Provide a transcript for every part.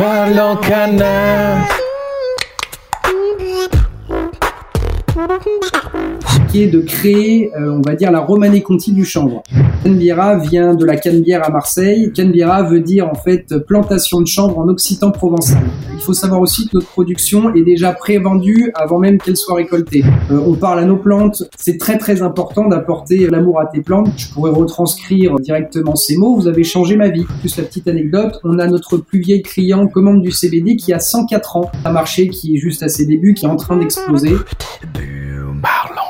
Parlons canard. De créer, euh, on va dire, la Romanée Conti du chanvre. Canbiera vient de la Canebière à Marseille. Canbiera veut dire en fait plantation de chanvre en occitan provençal. Il faut savoir aussi que notre production est déjà pré-vendue avant même qu'elle soit récoltée. Euh, on parle à nos plantes. C'est très très important d'apporter l'amour à tes plantes. Je pourrais retranscrire directement ces mots. Vous avez changé ma vie. Plus la petite anecdote, on a notre plus vieil client commande du CBD qui a 104 ans. Un marché qui est juste à ses débuts, qui est en train d'exploser. Parlons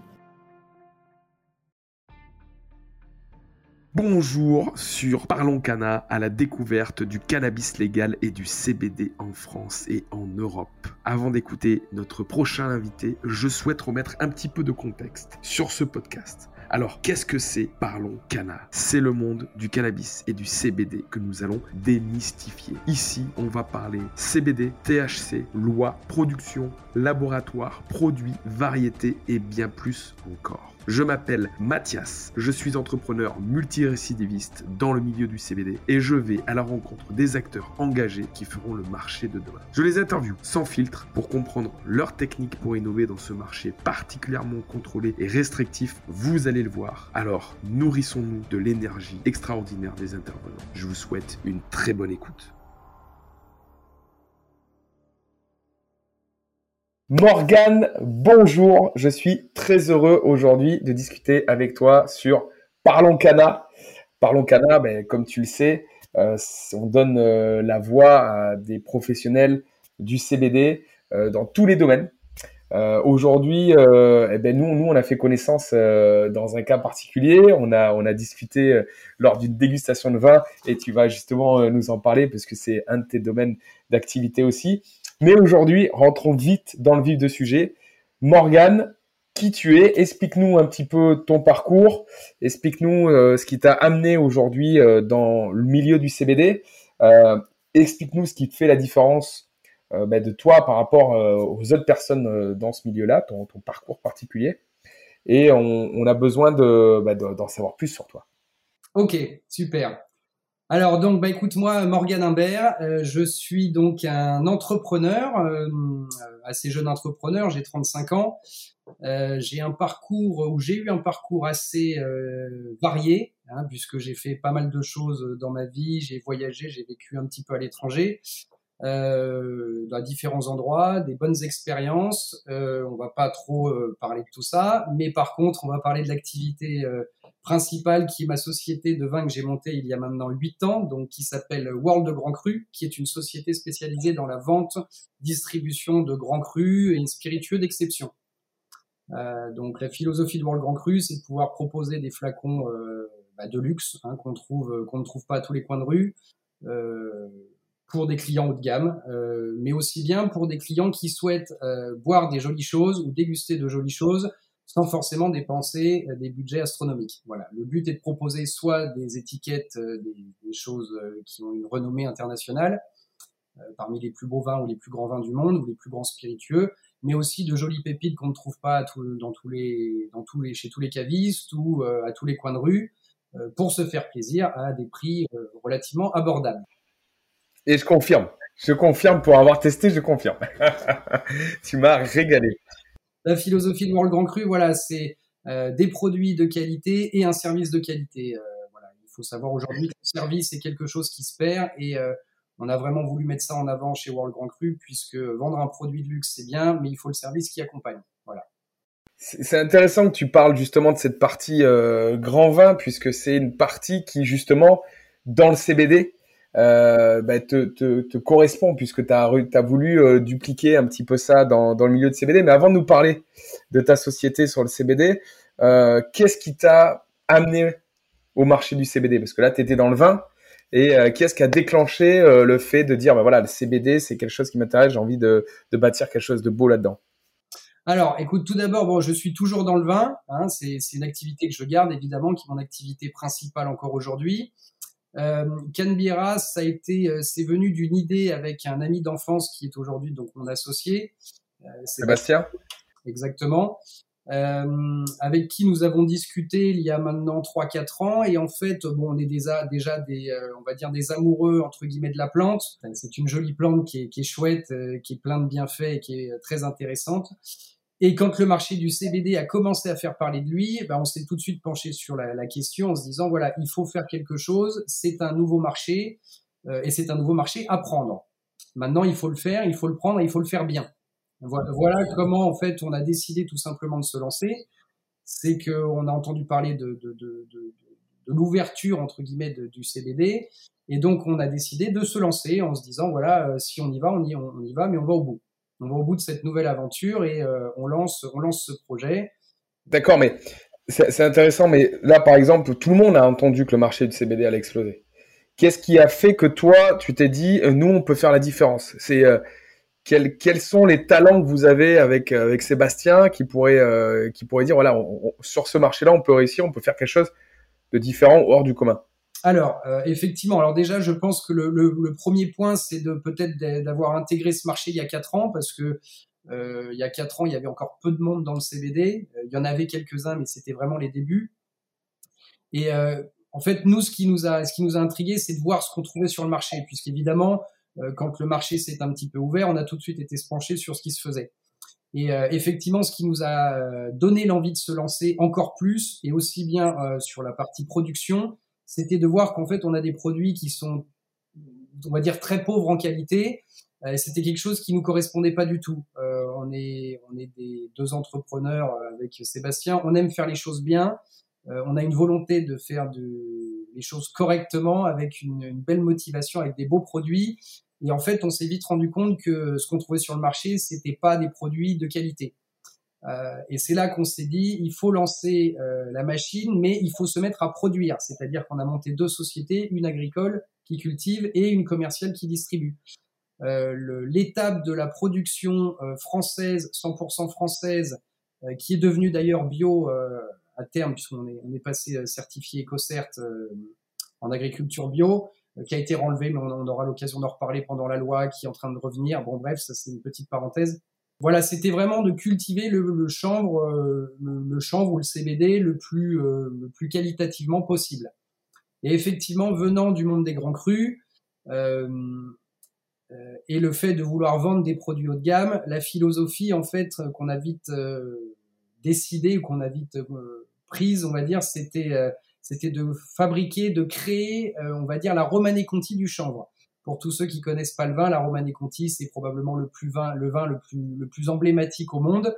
Bonjour sur Parlons Cana à la découverte du cannabis légal et du CBD en France et en Europe. Avant d'écouter notre prochain invité, je souhaite remettre un petit peu de contexte sur ce podcast. Alors, qu'est-ce que c'est Parlons Cana? C'est le monde du cannabis et du CBD que nous allons démystifier. Ici, on va parler CBD, THC, loi, production, laboratoire, produits, variétés et bien plus encore. Je m'appelle Mathias, je suis entrepreneur multirécidiviste dans le milieu du CBD et je vais à la rencontre des acteurs engagés qui feront le marché de demain. Je les interviewe sans filtre pour comprendre leurs techniques pour innover dans ce marché particulièrement contrôlé et restrictif. Vous allez le voir. Alors, nourrissons-nous de l'énergie extraordinaire des intervenants. Je vous souhaite une très bonne écoute. Morgane, bonjour. Je suis très heureux aujourd'hui de discuter avec toi sur Parlons Cana. Parlons Cana, ben, comme tu le sais, euh, on donne euh, la voix à des professionnels du CBD euh, dans tous les domaines. Aujourd'hui, eh ben nous, nous, on a fait connaissance dans un cas particulier. On a, on a discuté lors d'une dégustation de vin, et tu vas justement nous en parler parce que c'est un de tes domaines d'activité aussi. Mais aujourd'hui, rentrons vite dans le vif du sujet. Morgane, qui tu es? Explique-nous un petit peu ton parcours. Explique-nous euh, ce qui t'a amené aujourd'hui euh, dans le milieu du CBD. Euh, Explique-nous ce qui te fait la différence bah, de toi par rapport aux autres personnes dans ce milieu-là, ton, parcours particulier. Et on, a besoin de, bah, de- d'en savoir plus sur toi. Ok, super. Alors donc, bah écoute moi, Morgan Imbert, euh, je suis donc un entrepreneur, euh, assez jeune entrepreneur, j'ai 35 ans. Euh, j'ai un parcours où j'ai eu un parcours assez euh, varié, hein, puisque j'ai fait pas mal de choses dans ma vie, j'ai voyagé, j'ai vécu un petit peu à l'étranger, euh, dans différents endroits, des bonnes expériences. Euh, on va pas trop euh, parler de tout ça, mais par contre, on va parler de l'activité euh, principale qui est ma société de vin que j'ai montée il y a maintenant huit ans, donc qui s'appelle World de Grand Cru, qui est une société spécialisée dans la vente, distribution de grands crus et spiritueux d'exception. Euh, donc la philosophie de World Grand Cru, c'est de pouvoir proposer des flacons euh, bah, de luxe hein, qu'on trouve qu'on ne trouve pas à tous les coins de rue. Euh, pour des clients haut de gamme, euh, mais aussi bien pour des clients qui souhaitent euh, boire des jolies choses ou déguster de jolies choses sans forcément dépenser euh, des budgets astronomiques. Voilà, le but est de proposer soit des étiquettes, euh, des, des choses euh, qui ont une renommée internationale, parmi les plus beaux vins ou les plus grands vins du monde ou les plus grands spiritueux, mais aussi de jolies pépites qu'on ne trouve pas tout- dans tous les, dans tous les, chez tous les cavistes ou euh, à tous les coins de rue, euh, pour se faire plaisir à des prix euh, relativement abordables. Et je confirme. Je confirme pour avoir testé, je confirme. tu m'as régalé. La philosophie de World Grand Cru, voilà, c'est euh, des produits de qualité et un service de qualité. Euh, voilà, il faut savoir aujourd'hui que le service est quelque chose qui se perd et euh, on a vraiment voulu mettre ça en avant chez World Grand Cru puisque vendre un produit de luxe c'est bien, mais il faut le service qui accompagne. Voilà. C'est intéressant que tu parles justement de cette partie grand vin, puisque c'est une partie qui justement, dans le CBD, euh, bah, te, correspond, puisque tu as, voulu euh, dupliquer un petit peu ça dans, le milieu de CBD. Mais avant de nous parler de ta société sur le CBD, euh, qu'est-ce qui t'a amené au marché du CBD Parce que là, tu étais dans le vin. Et qu'est-ce qui a déclenché le fait de dire, bah, voilà, le CBD, c'est quelque chose qui m'intéresse, j'ai envie de, de bâtir quelque chose de beau là-dedans Alors, écoute, tout d'abord, bon, je suis toujours dans le vin. Hein, c'est une activité que je garde, évidemment, qui est mon activité principale encore aujourd'hui. Euh, Canbira, ça a été, euh, c'est venu d'une idée avec un ami d'enfance qui est aujourd'hui donc mon associé. Euh, Sébastien. Exactement. Euh, avec qui nous avons discuté il y a maintenant 3-4 ans et en fait bon on est déjà déjà des euh, on va dire des amoureux entre guillemets de la plante c'est une jolie plante qui est, qui est chouette euh, qui est plein de bienfaits et qui est très intéressante et quand le marché du CBD a commencé à faire parler de lui, ben on s'est tout de suite penché sur la, la, question en se disant voilà, il faut faire quelque chose, c'est un nouveau marché euh, et c'est un nouveau marché à prendre. Maintenant, il faut le faire, il faut le prendre il faut le faire bien. Voilà, voilà comment en fait on a décidé tout simplement de se lancer. C'est qu'on a entendu parler de, de, de, de, de l'ouverture entre guillemets du CBD et donc on a décidé de se lancer en se disant voilà, euh, si on y va, on y, on y va, mais on va au bout on va au bout de cette nouvelle aventure et euh, on, lance, ce projet. D'accord, mais c'est intéressant, mais là, par exemple, tout le monde a entendu que le marché du CBD allait exploser. Qu'est-ce qui a fait que toi, tu t'es dit, euh, nous, on peut faire la différence? Euh, quels, sont les talents que vous avez avec, Sébastien qui pourrait, qui pourrait dire, voilà, sur ce marché-là, on peut réussir, on peut faire quelque chose de différent hors du commun? Alors, euh, effectivement, alors déjà, je pense que le, le, le premier point, c'est de peut-être d'avoir intégré ce marché il y a quatre ans, parce que euh, il y a quatre ans, il y avait encore peu de monde dans le CBD. Euh, il y en avait quelques-uns, mais c'était vraiment les débuts. Et euh, en fait, nous, ce qui nous a, ce qui nous a intrigué, c'est de voir ce qu'on trouvait sur le marché, puisqu'évidemment, euh, quand le marché s'est un petit peu ouvert, on a tout de suite été se pencher sur ce qui se faisait. Et effectivement, ce qui nous a donné l'envie de se lancer encore plus, et aussi bien sur la partie production, c'était de voir qu'en fait, on a des produits qui sont, on va dire, très pauvres en qualité. Euh, c'était quelque chose qui nous correspondait pas du tout. Euh, on est, on est des deux entrepreneurs avec Sébastien. On aime faire les choses bien. Euh, on a une volonté de faire de, les choses correctement, avec une, une, belle motivation, avec des beaux produits. Et en fait, on s'est vite rendu compte que ce qu'on trouvait sur le marché, c'était pas des produits de qualité. Euh, et c'est là qu'on s'est dit, il faut lancer euh, la machine, mais il faut se mettre à produire. C'est-à-dire qu'on a monté deux sociétés, une agricole qui cultive et une commerciale qui distribue. Euh, L'étape de la production euh, française, 100% française, euh, qui est devenue d'ailleurs bio à terme, puisqu'on est, on est passé certifié EcoCert en agriculture bio, qui a été renlevé, mais on, on aura l'occasion d'en reparler pendant la loi qui est en train de revenir. Bon, bref, ça c'est une petite parenthèse. Voilà, c'était vraiment de cultiver le, le chanvre, euh, le, le, chanvre ou le CBD le plus, euh, le plus qualitativement possible. Et effectivement, venant du monde des grands crus euh, euh et le fait de vouloir vendre des produits haut de gamme, la philosophie en fait qu'on a vite décidé ou qu'on a vite prise, on va dire, c'était c'était de fabriquer, de créer, on va dire, la Romanée Conti du chanvre. Pour tous ceux qui connaissent pas le vin, la Romanée Conti, c'est probablement le plus vin, le vin le plus, emblématique au monde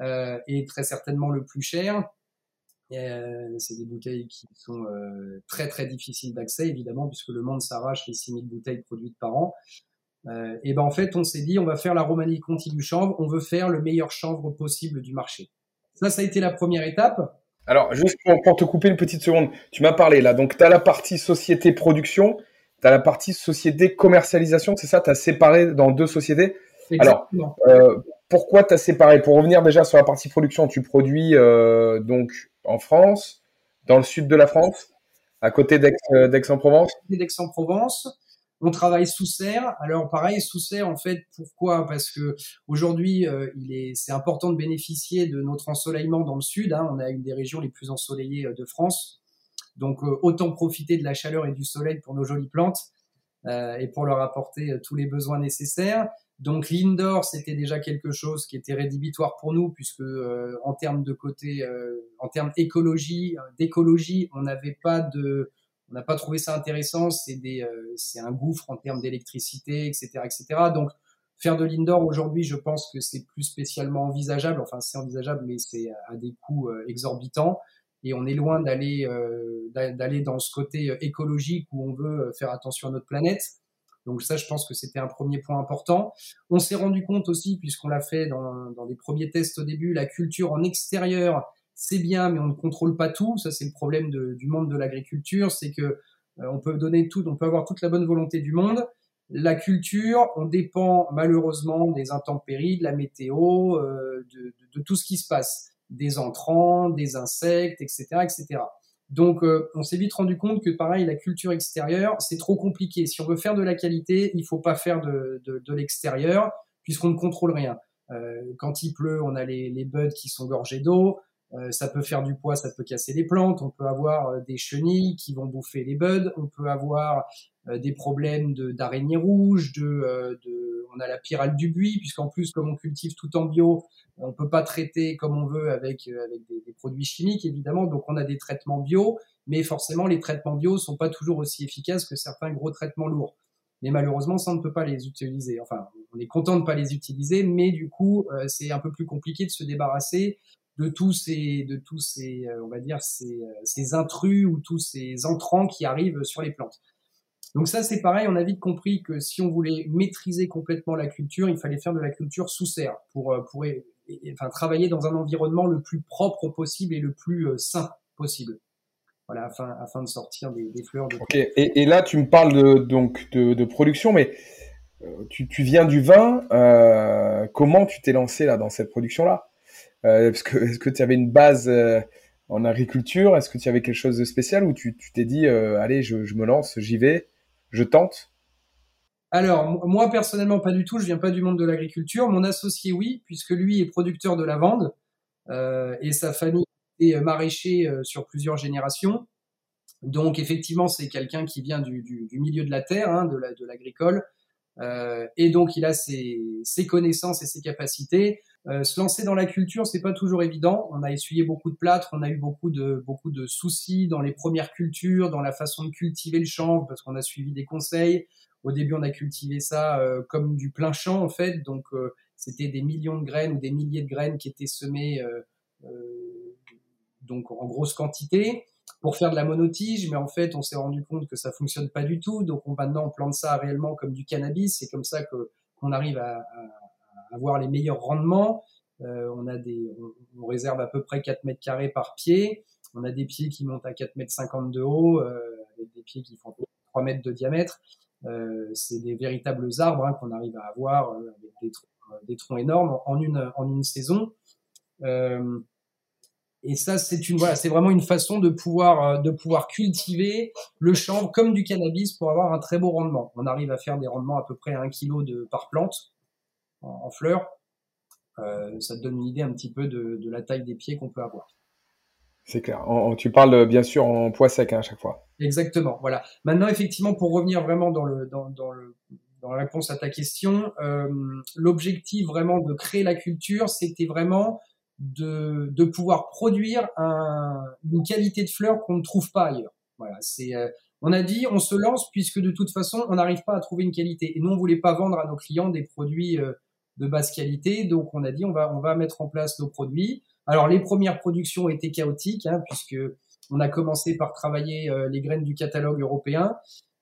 euh, et très certainement le plus cher. Euh, c'est des bouteilles qui sont euh, très très difficiles d'accès évidemment puisque le monde s'arrache les 6000 bouteilles produites par an. Euh, et ben en fait on s'est dit on va faire la Romanée Conti du chanvre, on veut faire le meilleur chanvre possible du marché. Ça ça a été la première étape. Alors juste pour, pour te couper une petite seconde, tu m'as parlé là donc tu as la partie société production tu as la partie société commercialisation, c'est ça? Tu as séparé dans deux sociétés? Exactement. Alors, euh, pourquoi tu as séparé? Pour revenir déjà sur la partie production, tu produis euh, donc en France, dans le sud de la France, à côté euh, d'Aix-en-Provence? D'Aix-en-Provence. On travaille sous serre. Alors pareil, sous serre, en fait, pourquoi? Parce que aujourd'hui, euh, il est, c'est important de bénéficier de notre ensoleillement dans le sud. Hein. On a une des régions les plus ensoleillées de France. Donc euh, autant profiter de la chaleur et du soleil pour nos jolies plantes euh, et pour leur apporter euh, tous les besoins nécessaires. Donc l'indoor, c'était déjà quelque chose qui était rédhibitoire pour nous puisque euh, en termes de côté, euh, en termes écologie, d'écologie, on n'avait pas de, on n'a pas trouvé ça intéressant. C'est des, euh, c'est un gouffre en termes d'électricité, etc., etc. Donc faire de l'indoor aujourd'hui, je pense que c'est plus spécialement envisageable. Enfin, c'est envisageable, mais c'est à des coûts exorbitants et on est loin d'aller euh, d'aller dans ce côté euh, écologique où on veut euh, faire attention à notre planète. Donc ça, je pense que c'était un premier point important. On s'est rendu compte aussi, puisqu'on l'a fait dans, dans les premiers tests au début, la culture en extérieur, c'est bien, mais on ne contrôle pas tout. Ça, c'est le problème de, du monde de l'agriculture, c'est que euh, on peut donner tout, on peut avoir toute la bonne volonté du monde, la culture, on dépend malheureusement des intempéries, de la météo, euh, de, de, tout ce qui se passe, des entrants, des insectes, etc., etc. Donc, euh, on s'est vite rendu compte que, pareil, la culture extérieure, c'est trop compliqué. Si on veut faire de la qualité, il faut pas faire de, de, de l'extérieur, puisqu'on ne contrôle rien. Euh, quand il pleut, on a les, les buds qui sont gorgés d'eau. Euh, ça peut faire du poids, ça peut casser les plantes. On peut avoir euh, des chenilles qui vont bouffer les buds. On peut avoir euh, des problèmes d'araignées rouges. De, de, on a la pyrale du buis, puisqu'en plus, comme on cultive tout en bio, on peut pas traiter comme on veut avec, avec des, produits chimiques, évidemment. Donc, on a des traitements bio, mais forcément, les traitements bio sont pas toujours aussi efficaces que certains gros traitements lourds. Mais malheureusement, ça, on ne peut pas les utiliser. Enfin, on est content de pas les utiliser, mais du coup, c'est un peu plus compliqué de se débarrasser de tous ces, de tous ces, euh, on va dire ces, euh, ces intrus ou tous ces entrants qui arrivent sur les plantes. Donc ça, c'est pareil. On a vite compris que si on voulait maîtriser complètement la culture, il fallait faire de la culture sous serre pour, euh, pour enfin, travailler dans un environnement le plus propre possible et le plus sain possible. Voilà, afin, afin de sortir des, fleurs. De... Et, là, tu me parles de, donc de, de production, mais tu, tu, viens du vin. Comment tu t'es lancé là dans cette production-là? Euh, est-ce que tu avais une base euh, en agriculture? Est-ce que tu avais quelque chose de spécial ou tu t'es dit euh, allez, je, me lance, j'y vais, je tente? Alors, moi personnellement, pas du tout. Je viens pas du monde de l'agriculture. Mon associé, oui, puisque lui est producteur de lavande et sa famille est maraîcher sur plusieurs générations. Donc, effectivement, c'est quelqu'un qui vient du, milieu de la terre, hein, de l'agricole. Et donc, il a ses, connaissances et ses capacités. Euh, se lancer dans la culture, c'est pas toujours évident. On a essuyé beaucoup de plâtre, on a eu beaucoup de beaucoup de soucis dans les premières cultures, dans la façon de cultiver le chanvre, parce qu'on a suivi des conseils. Au début, on a cultivé ça euh, comme du plein champ en fait, donc euh, c'était des millions de graines ou des milliers de graines qui étaient semées donc en grosse quantité pour faire de la monotige, mais en fait, on s'est rendu compte que ça fonctionne pas du tout. Donc, on, maintenant, on plante ça réellement comme du cannabis. C'est comme ça qu'on arrive à, avoir les meilleurs rendements. Euh, on a des, on, réserve à peu près 4 mètres carrés par pied. On a des pieds qui montent à 4 mètres 50 de haut, euh, avec des pieds qui font 3 mètres de diamètre. Euh, c'est des véritables arbres hein, qu'on arrive à avoir euh, avec des, troncs, des troncs énormes en une, en une saison. Euh, et ça, c'est une voilà, c'est vraiment une façon de pouvoir de pouvoir cultiver le chanvre comme du cannabis pour avoir un très beau rendement. On arrive à faire des rendements à peu près à 1 kg de par plante en, en fleurs. Euh, ça te donne une idée un petit peu de, de la taille des pieds qu'on peut avoir. C'est clair. En, tu parles bien sûr en poids sec hein, à chaque fois. Exactement. Voilà. Maintenant, effectivement, pour revenir vraiment dans le dans, dans le dans la réponse à ta question, euh, l'objectif vraiment de créer la culture, c'était vraiment de, de pouvoir produire un, une qualité de fleurs qu'on ne trouve pas ailleurs. Voilà, c'est euh, on a dit on se lance puisque de toute façon on n'arrive pas à trouver une qualité et nous on voulait pas vendre à nos clients des produits euh, de basse qualité donc on a dit on va on va mettre en place nos produits. Alors les premières productions étaient chaotiques hein, puisque on a commencé par travailler euh, les graines du catalogue européen.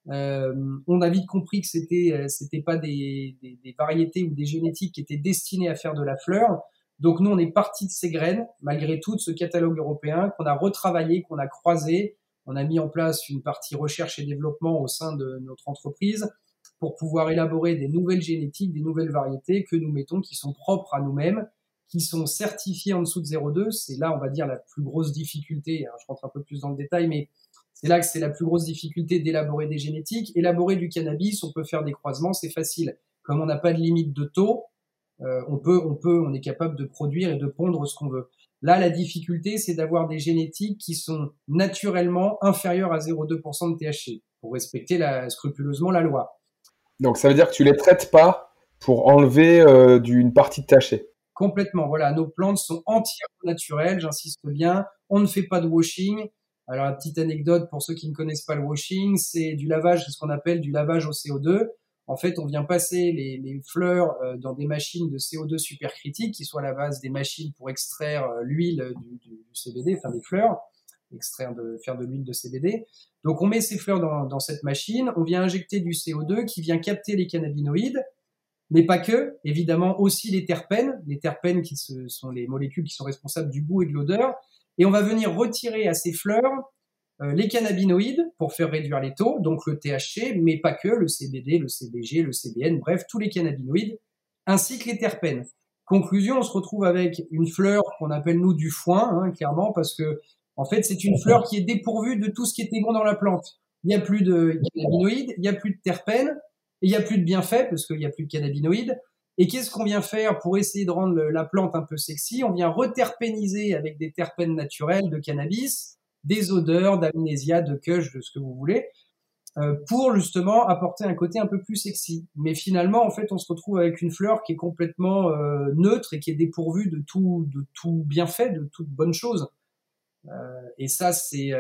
Euh, on a vite compris que c'était euh, c'était pas des, des, des variétés ou des génétiques qui étaient destinées à faire de la fleur donc nous, on est parti de ces graines, malgré tout, de ce catalogue européen qu'on a retravaillé, qu'on a croisé. On a mis en place une partie recherche et développement au sein de notre entreprise pour pouvoir élaborer des nouvelles génétiques, des nouvelles variétés que nous mettons, qui sont propres à nous-mêmes, qui sont certifiées en dessous de 0,2. C'est là, on va dire, la plus grosse difficulté. Alors, je rentre un peu plus dans le détail, mais c'est là que c'est la plus grosse difficulté d'élaborer des génétiques. Élaborer du cannabis, on peut faire des croisements, c'est facile. Comme on n'a pas de limite de taux, euh, on peut, on peut, on est capable de produire et de pondre ce qu'on veut. Là, la difficulté, c'est d'avoir des génétiques qui sont naturellement inférieures à 0,2% de THC pour respecter la, scrupuleusement la loi. Donc, ça veut dire que tu les traites pas pour enlever euh, d'une partie de THC. Complètement. Voilà, nos plantes sont entièrement naturelles. J'insiste bien. On ne fait pas de washing. Alors, la petite anecdote pour ceux qui ne connaissent pas le washing, c'est du lavage, c'est ce qu'on appelle du lavage au CO2 en fait, on vient passer les, les fleurs euh, dans des machines de CO2 supercritiques qui sont à la base des machines pour extraire euh, l'huile du, du, CBD, enfin des fleurs, extraire de faire de l'huile de CBD. Donc on met ces fleurs dans, dans, cette machine, on vient injecter du CO2 qui vient capter les cannabinoïdes, mais pas que, évidemment aussi les terpènes, les terpènes qui se, sont les molécules qui sont responsables du goût et de l'odeur, et on va venir retirer à ces fleurs euh, les cannabinoïdes pour faire réduire les taux, donc le THC, mais pas que, le CBD, le CBG, le CBN, bref, tous les cannabinoïdes, ainsi que les terpènes. Conclusion, on se retrouve avec une fleur qu'on appelle nous du foin, hein, clairement, parce que en fait, c'est une fleur qui est dépourvue de tout ce qui était bon dans la plante. Il n'y a plus de cannabinoïdes, il n'y a plus de terpènes, et il n'y a plus de bienfaits, parce qu'il n'y a plus de cannabinoïdes. Et qu'est-ce qu'on vient faire pour essayer de rendre la plante un peu sexy? On vient reterpéniser avec des terpènes naturels de cannabis, des odeurs, d'amnésia, de kush, de ce que vous voulez, euh, pour justement apporter un côté un peu plus sexy. Mais finalement, en fait, on se retrouve avec une fleur qui est complètement euh, neutre et qui est dépourvue de tout, de tout bienfait, de toute bonne chose. Euh, et ça, c'est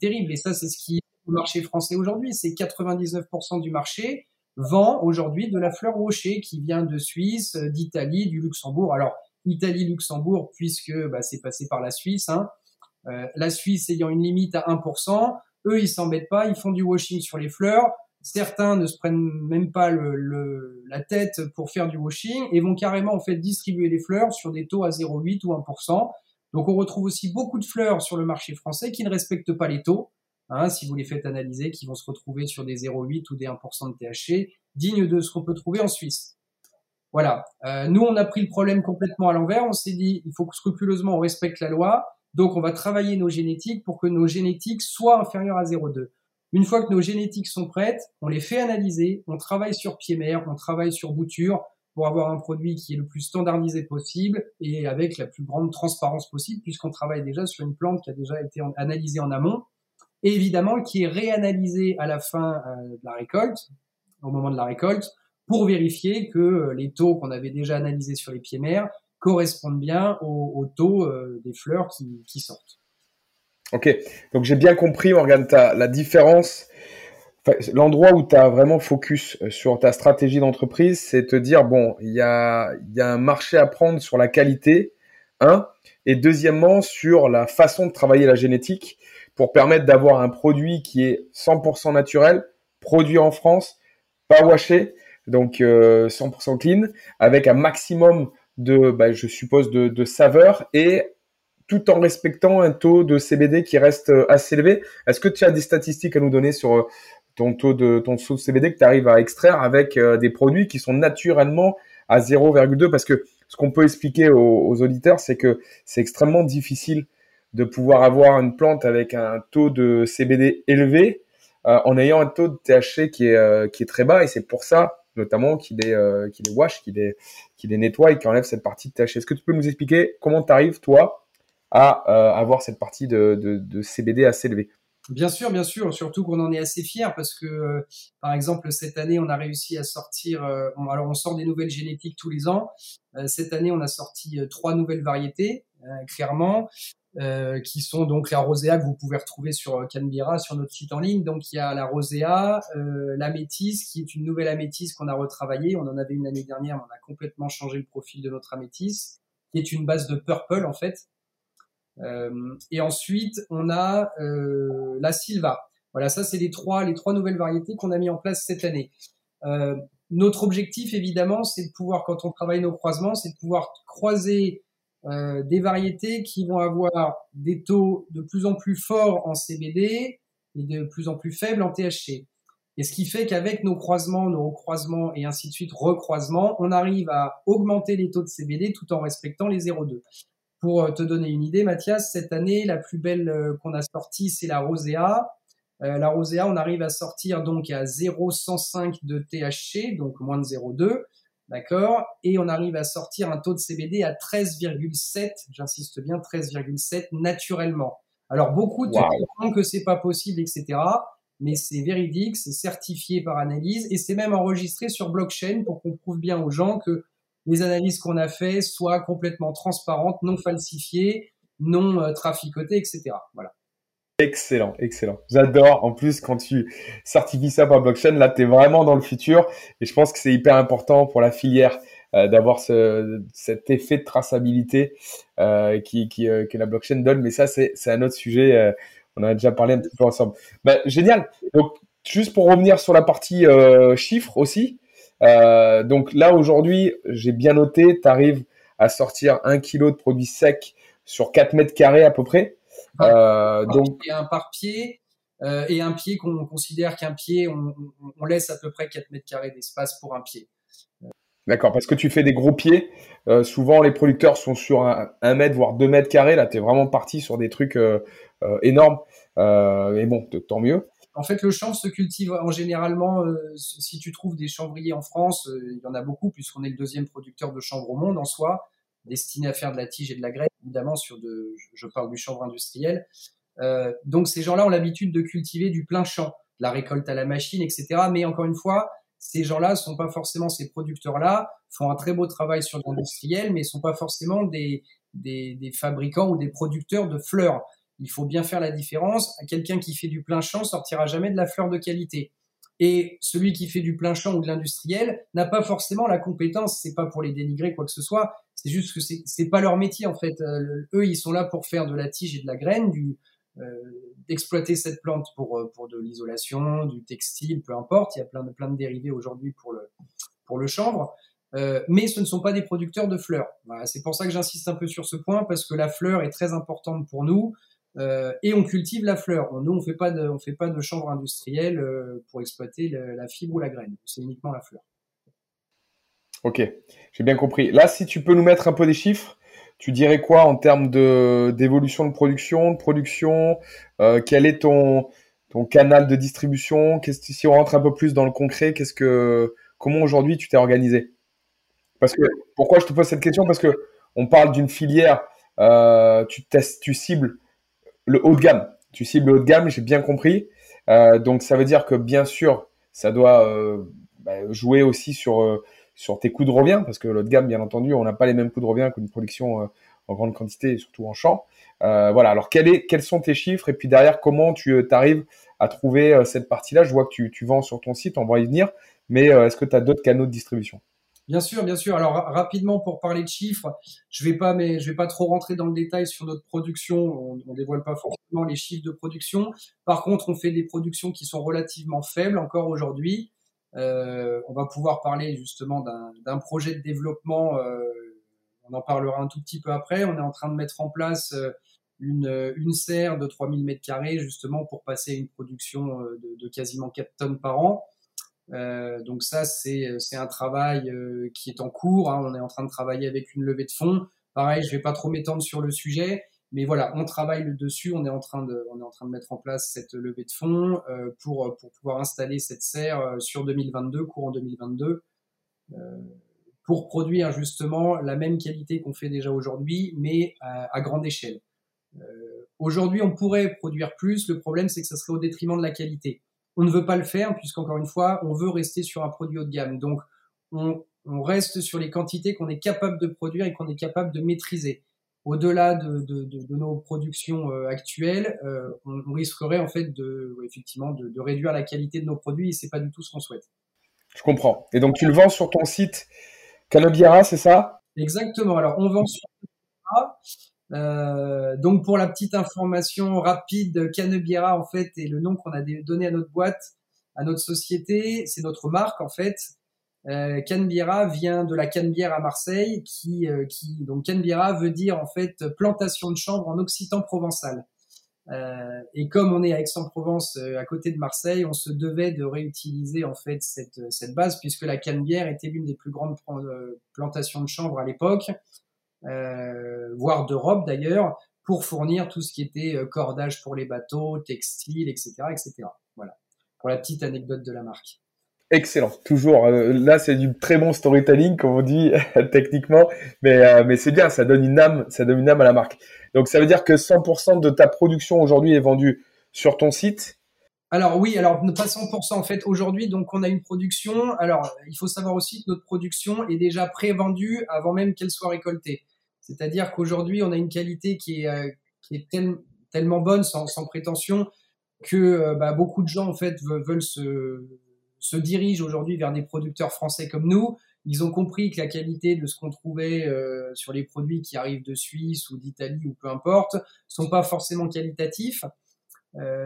terrible. Et ça, c'est ce qui est au marché français aujourd'hui. C'est 99% du marché vend aujourd'hui de la fleur rocher qui vient de Suisse, d'Italie, du Luxembourg. Alors, Italie, Luxembourg, puisque bah, c'est passé par la Suisse. Hein. Euh, la Suisse ayant une limite à 1%, eux, ils s'embêtent pas, ils font du washing sur les fleurs. Certains ne se prennent même pas le, la tête pour faire du washing et vont carrément en fait distribuer les fleurs sur des taux à 0,8 ou 1%. Donc on retrouve aussi beaucoup de fleurs sur le marché français qui ne respectent pas les taux. Hein, si vous les faites analyser, qui vont se retrouver sur des 0,8 ou des 1% de THC, dignes de ce qu'on peut trouver en Suisse. Voilà. Euh, nous, on a pris le problème complètement à l'envers. On s'est dit, il faut que scrupuleusement on respecte la loi. Donc, on va travailler nos génétiques pour que nos génétiques soient inférieures à 0,2. Une fois que nos génétiques sont prêtes, on les fait analyser, on travaille sur pied-mère, on travaille sur bouture pour avoir un produit qui est le plus standardisé possible et avec la plus grande transparence possible puisqu'on travaille déjà sur une plante qui a déjà été analysée en amont et évidemment qui est réanalysée à la fin euh, de la récolte, au moment de la récolte, pour vérifier que euh, les taux qu'on avait déjà analysés sur les pieds-mères correspondent bien au, taux euh, des fleurs qui, sortent. Ok, donc j'ai bien compris, Morgane, la différence, l'endroit où tu as vraiment focus euh, sur ta stratégie d'entreprise, c'est te dire, bon, il y a, un marché à prendre sur la qualité, un, et deuxièmement, sur la façon de travailler la génétique pour permettre d'avoir un produit qui est 100% naturel, produit en France, pas washé, donc 100% euh, clean, avec un maximum de, bah, je suppose, de, de saveur et tout en respectant un taux de CBD qui reste euh, assez élevé. Est-ce que tu as des statistiques à nous donner sur ton taux de ton taux de CBD que tu arrives à extraire avec euh, des produits qui sont naturellement à 0,2 Parce que ce qu'on peut expliquer aux, auditeurs, c'est que c'est extrêmement difficile de pouvoir avoir une plante avec un taux de CBD élevé en ayant un taux de THC qui est, qui est très bas. Et c'est pour ça notamment qui les, euh, qui les wash, qui les, qui les nettoie et qui enlève cette partie de THC. Est-ce que tu peux nous expliquer comment tu arrives, toi, à euh, avoir cette partie de, de, de, CBD assez élevée? Bien sûr, bien sûr, surtout qu'on en est assez fier parce que, euh, par exemple, cette année, on a réussi à sortir, alors on sort des nouvelles génétiques tous les ans. cette année, on a sorti trois nouvelles variétés, clairement. Euh, qui sont donc la rosea que vous pouvez retrouver sur euh, Canbira, sur notre site en ligne. Donc il y a la rosea, euh, l'améthyste, qui est une nouvelle améthyste qu'on a retravaillée. On en avait une l'année dernière, mais on a complètement changé le profil de notre améthyste, qui est une base de purple en fait. Euh, et ensuite, on a euh, la Silva. Voilà, ça c'est les trois, les trois nouvelles variétés qu'on a mis en place cette année. notre objectif, évidemment, c'est de pouvoir, quand on travaille nos croisements, c'est de pouvoir croiser euh, des variétés qui vont avoir des taux de plus en plus forts en CBD et de plus en plus faibles en THC. Et ce qui fait qu'avec nos croisements, nos recroisements et ainsi de suite, recroisements, on arrive à augmenter les taux de CBD tout en respectant les 0,2. Pour euh, te donner une idée, Mathias, cette année, la plus belle euh, qu'on a sortie, c'est la Rosea. la Rosea, on arrive à sortir donc à 0,105 de THC, donc moins de 0,2. D'accord? Et on arrive à sortir un taux de CBD à 13,7, j'insiste bien, 13,7 naturellement. Alors beaucoup te wow. que c'est pas possible, etc. Mais c'est véridique, c'est certifié par analyse et c'est même enregistré sur blockchain pour qu'on prouve bien aux gens que les analyses qu'on a fait soient complètement transparentes, non falsifiées, non euh, traficotées, etc. Voilà. Excellent, excellent. J'adore. En plus, quand tu certifies ça par blockchain, là, tu es vraiment dans le futur. Et je pense que c'est hyper important pour la filière euh, d'avoir ce, cet effet de traçabilité euh, qui, que la blockchain donne. Mais ça, c'est un autre sujet. On en a déjà parlé un petit peu ensemble. Bah, génial. Juste pour revenir sur la partie chiffres aussi. Donc là, aujourd'hui, j'ai bien noté, tu arrives à sortir un kilo de produits secs sur 4 mètres carrés à peu près. Euh, donc, Et un par pied euh, et un pied qu'on considère qu'un pied, on, laisse à peu près 4 mètres carrés d'espace pour un pied. d'accord, parce que tu fais des gros pieds. euh, souvent, les producteurs sont sur un, un mètre, voire deux mètres carrés. Là, tu es vraiment parti sur des trucs euh, euh, énormes. Euh, et bon, tant mieux. En fait, le chanvre se cultive en généralement, euh, si tu trouves des chanvriers en France, euh, il y en a beaucoup puisqu'on est le deuxième producteur de chanvre au monde en soi, destiné à faire de la tige et de la graine, évidemment sur de, je parle du chanvre industriel. Euh, donc ces gens-là ont l'habitude de cultiver du plein champ, de la récolte à la machine, etc. Mais encore une fois, ces gens-là sont pas forcément ces producteurs-là, font un très beau travail sur l'industriel, mais sont pas forcément des, des fabricants ou des producteurs de fleurs. Il faut bien faire la différence. Quelqu'un qui fait du plein champ sortira jamais de la fleur de qualité. Et celui qui fait du plein champ ou de l'industriel n'a pas forcément la compétence. C'est pas pour les dénigrer quoi que ce soit. C'est juste que c'est pas leur métier en fait. Euh, eux, ils sont là pour faire de la tige et de la graine, du euh, d'exploiter cette plante pour euh, pour de l'isolation, du textile, peu importe. Il y a plein de plein de dérivés aujourd'hui pour le pour le chanvre. Mais ce ne sont pas des producteurs de fleurs. C'est pour ça que j'insiste un peu sur ce point parce que la fleur est très importante pour nous. Euh, et on cultive la fleur. Nous, on fait pas de, on fait pas de chanvre industrielle euh, pour exploiter la fibre ou la graine. C'est uniquement la fleur. Ok, j'ai bien compris. Là, si tu peux nous mettre un peu des chiffres, tu dirais quoi en termes de d'évolution de production, de production euh, Quel est ton ton canal de distribution? Si on rentre un peu plus dans le concret, qu'est-ce que comment aujourd'hui tu t'es organisé? Parce que pourquoi je te pose cette question? Parce que on parle d'une filière, tu testes, tu cibles le haut de gamme. Tu cibles le haut de gamme, j'ai bien compris. Euh, donc ça veut dire que bien sûr, ça doit euh, bah, jouer aussi sur euh, sur tes coûts de revient, parce que le haut de gamme, bien entendu, on n'a pas les mêmes coûts de revient qu'une production en grande quantité, et surtout en champ. Voilà. Alors quels sont tes chiffres? Et puis derrière comment tu arrives à trouver cette partie-là? Je vois que tu, tu vends sur ton site, on va y venir, mais est-ce que tu as d'autres canaux de distribution? Bien sûr, bien sûr. Alors ra- rapidement pour parler de chiffres, je vais pas, mais je vais pas trop rentrer dans le détail sur notre production. On, on dévoile pas forcément les chiffres de production. Par contre, on fait des productions qui sont relativement faibles encore aujourd'hui. Euh, on va pouvoir parler justement d'un projet de développement. euh, on en parlera un tout petit peu après. On est en train de mettre en place euh, une, serre de 3000 mètres carrés justement pour passer à une production euh, de, de quasiment 4 tonnes par an. Euh, donc ça, c'est c'est un travail euh, qui est en cours. hein. On est en train de travailler avec une levée de fonds. Pareil, je vais pas trop m'étendre sur le sujet, mais voilà, on travaille le dessus. On est en train de mettre en place cette levée de fonds euh, pour pouvoir installer cette serre euh, sur 2022, courant 2022, euh, pour produire justement la même qualité qu'on fait déjà aujourd'hui, mais à, à grande échelle. Euh, aujourd'hui, on pourrait produire plus. Le problème, c'est que ça serait au détriment de la qualité on ne veut pas le faire puisqu'encore une fois, on veut rester sur un produit haut de gamme. Donc, on, on reste sur les quantités qu'on est capable de produire et qu'on est capable de maîtriser. Au-delà de, de, de, de, nos productions euh, actuelles, euh, on, on, risquerait en fait de, effectivement, de, de, réduire la qualité de nos produits et c'est pas du tout ce qu'on souhaite. Je comprends. Et donc, tu le vends sur ton site Canobiera, c'est ça? Exactement. Alors, on vend sur. Euh, donc pour la petite information rapide, Canebiera en fait est le nom qu'on a donné à notre boîte, à notre société, c'est notre marque en fait. Euh, vient de la Canebière à Marseille, qui, euh, qui donc Canebiera veut dire en fait plantation de chanvre en occitan provençal. Euh, et comme on est à Aix-en-Provence, à côté de Marseille, on se devait de réutiliser en fait cette, base puisque la Canebière était l'une des plus grandes plantations de chanvre à l'époque voire d'Europe d'ailleurs, pour fournir tout ce qui était euh, cordage pour les bateaux, textile, etc., etc. Voilà, pour la petite anecdote de la marque. Excellent, toujours. Euh, là, c'est du très bon storytelling, comme on dit techniquement, mais euh, mais c'est bien, ça donne une âme, ça donne une âme à la marque. Donc ça veut dire que 100% de ta production aujourd'hui est vendue sur ton site? Alors oui, alors pas 100% en fait. Aujourd'hui, donc on a une production. Alors il faut savoir aussi que notre production est déjà pré-vendue avant même qu'elle soit récoltée. C'est-à-dire qu'aujourd'hui, on a une qualité qui est, euh, tellement bonne, sans, prétention, que euh, bah, beaucoup de gens en fait veulent, se, dirigent aujourd'hui vers des producteurs français comme nous. Ils ont compris que la qualité de ce qu'on trouvait euh, sur les produits qui arrivent de Suisse ou d'Italie ou peu importe sont pas forcément qualitatifs.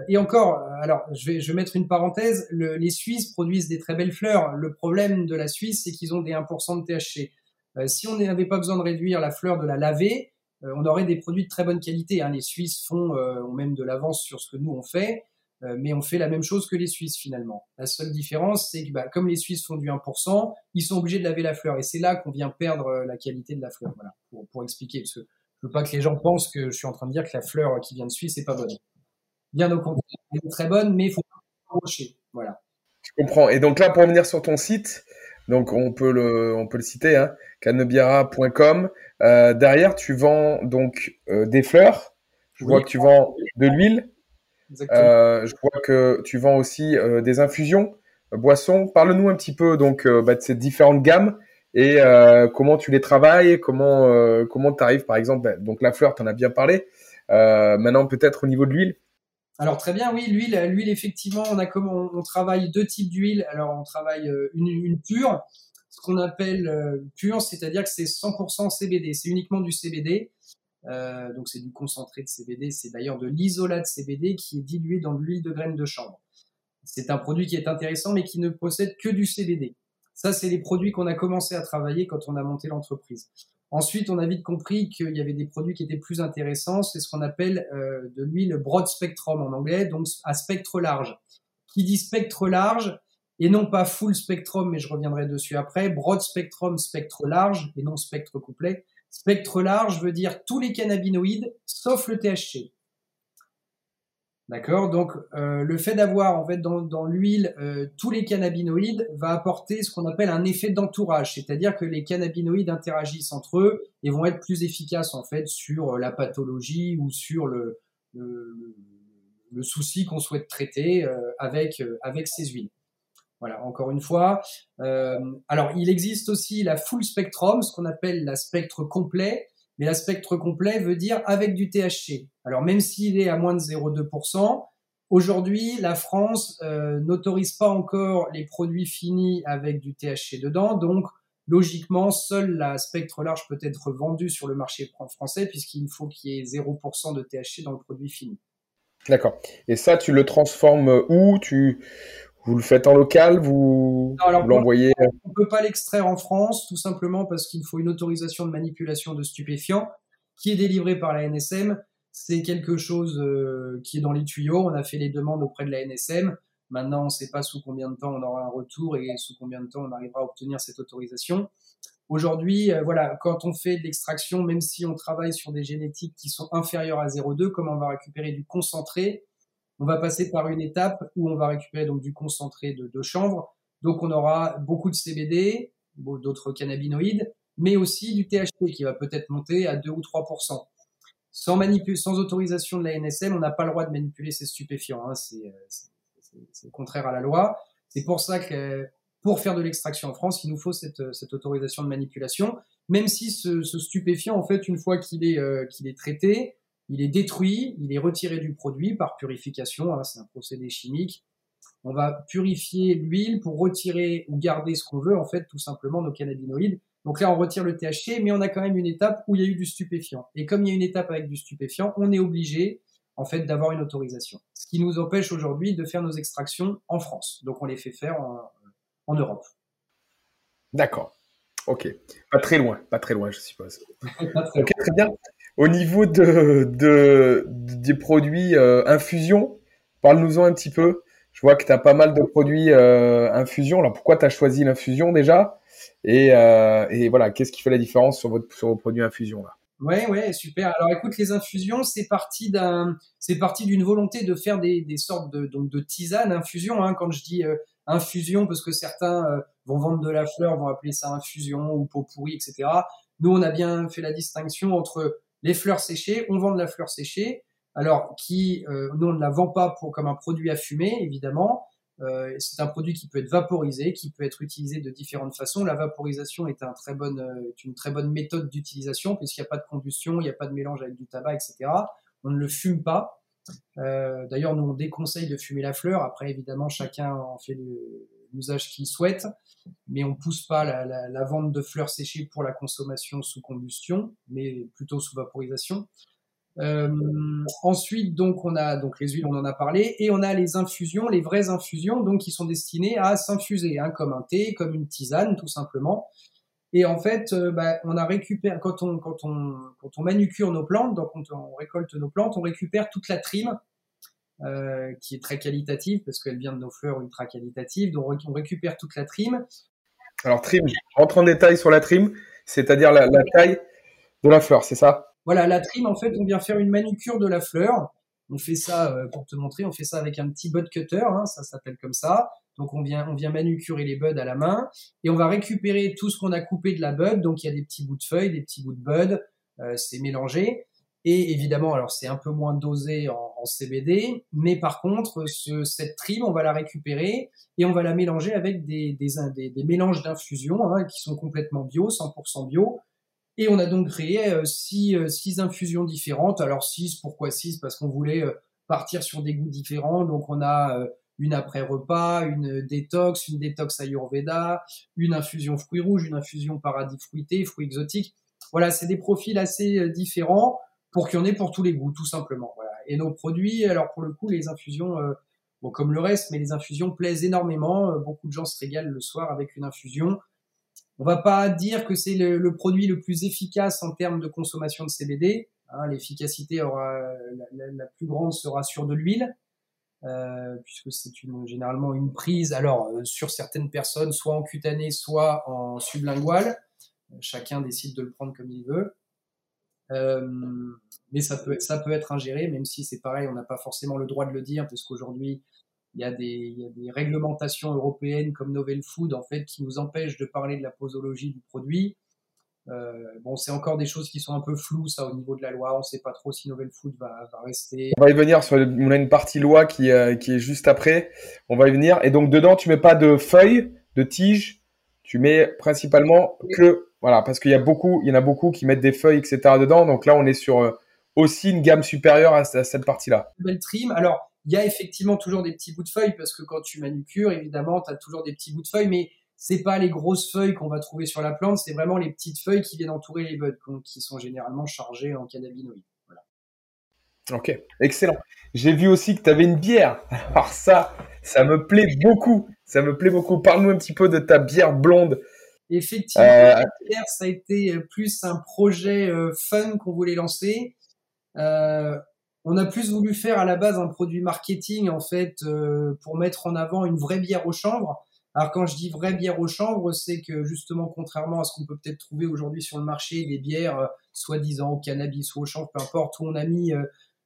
Et encore, alors je vais, mettre une parenthèse, le, les Suisses produisent des très belles fleurs. Le problème de la Suisse, c'est qu'ils ont des 1% de THC. Euh, si on n'avait pas besoin de réduire la fleur, de la laver, euh, on aurait des produits de très bonne qualité. Hein. Les Suisses font euh, ont même de l'avance sur ce que nous on fait, mais on fait la même chose que les Suisses finalement. La seule différence, c'est que bah, comme les Suisses font du 1%, ils sont obligés de laver la fleur, et c'est là qu'on vient perdre la qualité de la fleur. Voilà, pour, expliquer, parce que veux pas que les gens pensent que je suis en train de dire que la fleur qui vient de Suisse est pas bonne. Bien au contraire, elle est très bonne, mais il faut pas rocher. Voilà. Je comprends. Et donc là, pour revenir sur ton site, donc on peut le, on peut le citer, hein, canebiara.com. Euh, derrière, tu vends donc euh, des fleurs. Je Oui. vois que tu vends de l'huile. Euh, je vois que tu vends aussi des infusions, boissons. Parle-nous un petit peu donc bah, de ces différentes gammes et comment tu les travailles, comment comment tu arrives par exemple. bah, donc la fleur, tu en as bien parlé. Maintenant peut-être au niveau de l'huile. Alors très bien, oui, l'huile, l'huile effectivement, on a comme on, travaille deux types d'huile. Alors on travaille euh, une, une pure, ce qu'on appelle euh, pure, c'est-à-dire que c'est 100% CBD, c'est uniquement du CBD. Euh, donc c'est du concentré de CBD, c'est d'ailleurs de l'isolat de CBD qui est dilué dans de l'huile de graines de chanvre. C'est un produit qui est intéressant mais qui ne possède que du CBD. Ça, c'est les produits qu'on a commencé à travailler quand on a monté l'entreprise. Ensuite, on a vite compris qu'il y avait des produits qui étaient plus intéressants. C'est ce qu'on appelle euh, de l'huile broad spectrum en anglais, donc à spectre large. Qui dit spectre large et non pas full spectrum, mais je reviendrai dessus après. Broad spectrum, spectre large et non spectre complet. Spectre large veut dire tous les cannabinoïdes sauf le THC. D'accord Donc, euh, le fait d'avoir en fait dans, l'huile euh, tous les cannabinoïdes va apporter ce qu'on appelle un effet d'entourage, c'est-à-dire que les cannabinoïdes interagissent entre eux et vont être plus efficaces en fait sur euh, la pathologie ou sur le, souci qu'on souhaite traiter avec avec ces huiles. Voilà, encore une fois. Alors, il existe aussi la full spectrum, ce qu'on appelle la spectre complet. Mais la spectre complet veut dire avec du THC. Alors même s'il est à moins de 0,2%, aujourd'hui la France euh, n'autorise pas encore les produits finis avec du THC dedans. Donc logiquement, seule la spectre large peut être vendue sur le marché français puisqu'il faut qu'il y ait 0% de THC dans le produit fini. D'accord. Et ça, tu le transformes où? Tu vous le faites en local Vous, l'envoyez On peut pas l'extraire en France, tout simplement parce qu'il faut une autorisation de manipulation de stupéfiants qui est délivrée par la NSM. C'est quelque chose euh, qui est dans les tuyaux. On a fait les demandes auprès de la NSM. Maintenant, on ne sait pas sous combien de temps on aura un retour et sous combien de temps on arrivera à obtenir cette autorisation. Aujourd'hui, euh, voilà, quand on fait de l'extraction, même si on travaille sur des génétiques qui sont inférieures à 0,2, comme on va récupérer du concentré, on va passer par une étape où on va récupérer donc du concentré de, chanvre. Donc on aura beaucoup de CBD, d'autres cannabinoïdes, mais aussi du THC qui va peut-être monter à 2 ou 3 sans, sans autorisation de la NSM, on n'a pas le droit de manipuler ces stupéfiants. Hein. C'est c'est contraire à la loi. C'est pour ça que pour faire de l'extraction en France, il nous faut cette, cette, autorisation de manipulation, même si ce, ce stupéfiant, en fait, une fois qu'il est, euh, qu'il est traité, il est détruit, il est retiré du produit par purification, hein, c'est un procédé chimique. On va purifier l'huile pour retirer ou garder ce qu'on veut, en fait, tout simplement nos cannabinoïdes. Donc là, on retire le THC, mais on a quand même une étape où il y a eu du stupéfiant. Et comme il y a une étape avec du stupéfiant, on est obligé, en fait, d'avoir une autorisation. Ce qui nous empêche aujourd'hui de faire nos extractions en France. Donc on les fait faire en, en Europe. D'accord. Ok. Pas très loin, pas très loin, je suppose. très ok, très bien. Au niveau de, de des produits euh, infusion, parle-nous-en un petit peu. Je vois que tu as pas mal de produits euh, infusion. Alors pourquoi tu as choisi l'infusion déjà? Et, euh, et, voilà, qu'est-ce qui fait la différence sur, votre, sur vos produits infusion là? Ouais, ouais, super. Alors écoute, les infusions, c'est parti d'un, c'est parti d'une volonté de faire des, des sortes de donc de tisanes infusion. Hein, quand je dis euh, infusion, parce que certains euh, vont vendre de la fleur, vont appeler ça infusion ou pot pourri, etc. Nous, on a bien fait la distinction entre les fleurs séchées. On vend de la fleur séchée, alors qui, euh, nous, on ne la vend pas pour comme un produit à fumer, évidemment. Euh, c'est un produit qui peut être vaporisé, qui peut être utilisé de différentes façons. La vaporisation est, un très bonne, euh, une très bonne méthode d'utilisation puisqu'il n'y a pas de combustion, il n'y a pas de mélange avec du tabac, etc. On ne le fume pas. Euh, D'ailleurs, nous on déconseille de fumer la fleur. Après, évidemment, chacun en fait l'usage qu'il souhaite, mais on pousse pas la, vente de fleurs séchées pour la consommation sous combustion, mais plutôt sous vaporisation. Euh, ensuite, donc, on a donc les huiles, on en a parlé, et on a les infusions, les vraies infusions, donc qui sont destinées à s'infuser, hein, comme un thé, comme une tisane, tout simplement. Et en fait, euh, bah, on a récupéré quand on quand on quand on manucure nos plantes, donc quand on récolte nos plantes, on récupère toute la trime euh, qui est très qualitative parce qu'elle vient de nos fleurs ultra qualitatives. Donc on récupère toute la trime. Alors trim, rentre en détail sur la trim, c'est-à-dire la, la taille de la fleur, c'est ça? Voilà, la trime en fait, on vient faire une manucure de la fleur. On fait ça euh, pour te montrer, on fait ça avec un petit bud cutter, hein, ça s'appelle comme ça. Donc on vient, on vient manucurer les buds à la main et on va récupérer tout ce qu'on a coupé de la bud. Donc il y a des petits bouts de feuilles, des petits bouts de bud, euh, c'est mélangé. Et évidemment, alors c'est un peu moins dosé en, CBD, mais par contre, ce, cette trim, on va la récupérer et on va la mélanger avec des, des, des, des mélanges d'infusion hein, qui sont complètement bio, 100% bio. Et on a donc créé euh, six, euh, six infusions différentes. Alors six, pourquoi six? Parce qu'on voulait euh, partir sur des goûts différents. Donc on a une après repas, une détox, une détox ayurveda, une infusion fruits rouges, une infusion paradis fruité, fruits exotiques. Voilà, c'est des profils assez différents pour qu'il y en ait pour tous les goûts, tout simplement. Voilà. Et nos produits, alors pour le coup, les infusions, bon comme le reste, mais les infusions plaisent énormément. beaucoup de gens se régalent le soir avec une infusion. On va pas dire que c'est le, produit le plus efficace en termes de consommation de CBD. Hein, L'efficacité aura la, plus grande sera sur de l'huile, euh, puisque c'est une, généralement une prise. Alors euh, sur certaines personnes, soit en cutané, soit en sublingual. Chacun décide de le prendre comme il veut. Euh, mais ça peut, ça peut être ingéré, même si c'est pareil, on n'a pas forcément le droit de le dire, parce qu'aujourd'hui, il y, a des, il y a des réglementations européennes comme Novel Food en fait qui nous empêchent de parler de la posologie du produit. Euh, bon, c'est encore des choses qui sont un peu floues ça au niveau de la loi. On ne sait pas trop si Novel Food va, va rester. On va y venir. Sur, on a une partie loi qui, euh, qui est juste après. On va y venir. Et donc dedans, tu mets pas de feuilles, de tiges. Tu mets principalement que voilà parce qu'il y a beaucoup, il y en a beaucoup qui mettent des feuilles etc dedans. Donc là, on est sur euh, aussi une gamme supérieure à, à cette partie-là. Belle trim. Alors il y a effectivement toujours des petits bouts de feuilles parce que quand tu manucures, évidemment, tu as toujours des petits bouts de feuilles, mais c'est pas les grosses feuilles qu'on va trouver sur la plante, c'est vraiment les petites feuilles qui viennent entourer les buds, qui sont généralement chargées en cannabinoïdes. Voilà. Ok, excellent. J'ai vu aussi que tu avais une bière. Alors ça, ça me plaît beaucoup. Ça me plaît beaucoup. Parle-nous un petit peu de ta bière blonde. Effectivement, euh... ça a été plus un projet euh, fun qu'on voulait lancer. Euh, on a plus voulu faire à la base un produit marketing en fait euh, pour mettre en avant une vraie bière au chanvre. Alors quand je dis vraie bière au chanvre, c'est que justement contrairement à ce qu'on peut peut-être trouver aujourd'hui sur le marché, des bières euh, soi-disant au cannabis ou au chanvre, peu importe, où on a mis euh,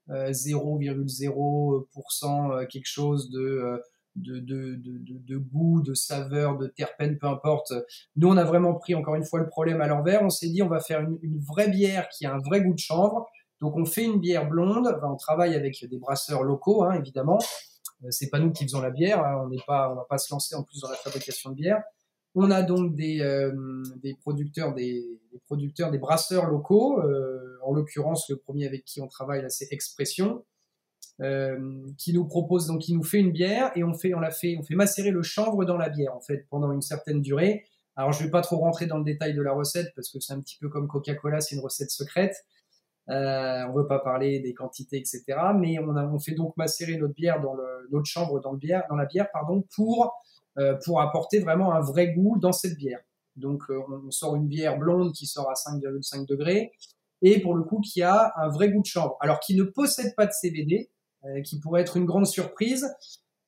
0,0% quelque chose de de, de, de, de, goût, de saveur, de terpène, peu importe. Nous, on a vraiment pris encore une fois le problème à l'envers. On s'est dit, on va faire une, une vraie bière qui a un vrai goût de chanvre, donc on fait une bière blonde, on travaille avec des brasseurs locaux, hein, évidemment. Euh, c'est pas nous qui faisons la bière, hein, on n'est pas, on va pas se lancer en plus dans la fabrication de bière. On a donc des, euh, des producteurs, des, des, producteurs, des brasseurs locaux. Euh, en l'occurrence, le premier avec qui on travaille là, c'est Expression, qui nous propose donc, qui nous fait une bière et on fait, on la fait, on fait macérer le chanvre dans la bière en fait pendant une certaine durée. Alors je vais pas trop rentrer dans le détail de la recette parce que c'est un petit peu comme Coca-Cola, c'est une recette secrète. Euh, on veut pas parler des quantités, etc. Mais on, a, on fait donc macérer notre bière dans le, notre chambre dans, le bière, dans la bière, pardon, pour euh, pour apporter vraiment un vrai goût dans cette bière. Donc euh, on sort une bière blonde qui sort à 5,5 degrés et pour le coup qui a un vrai goût de chanvre. Alors qui ne possède pas de CBD, euh, qui pourrait être une grande surprise,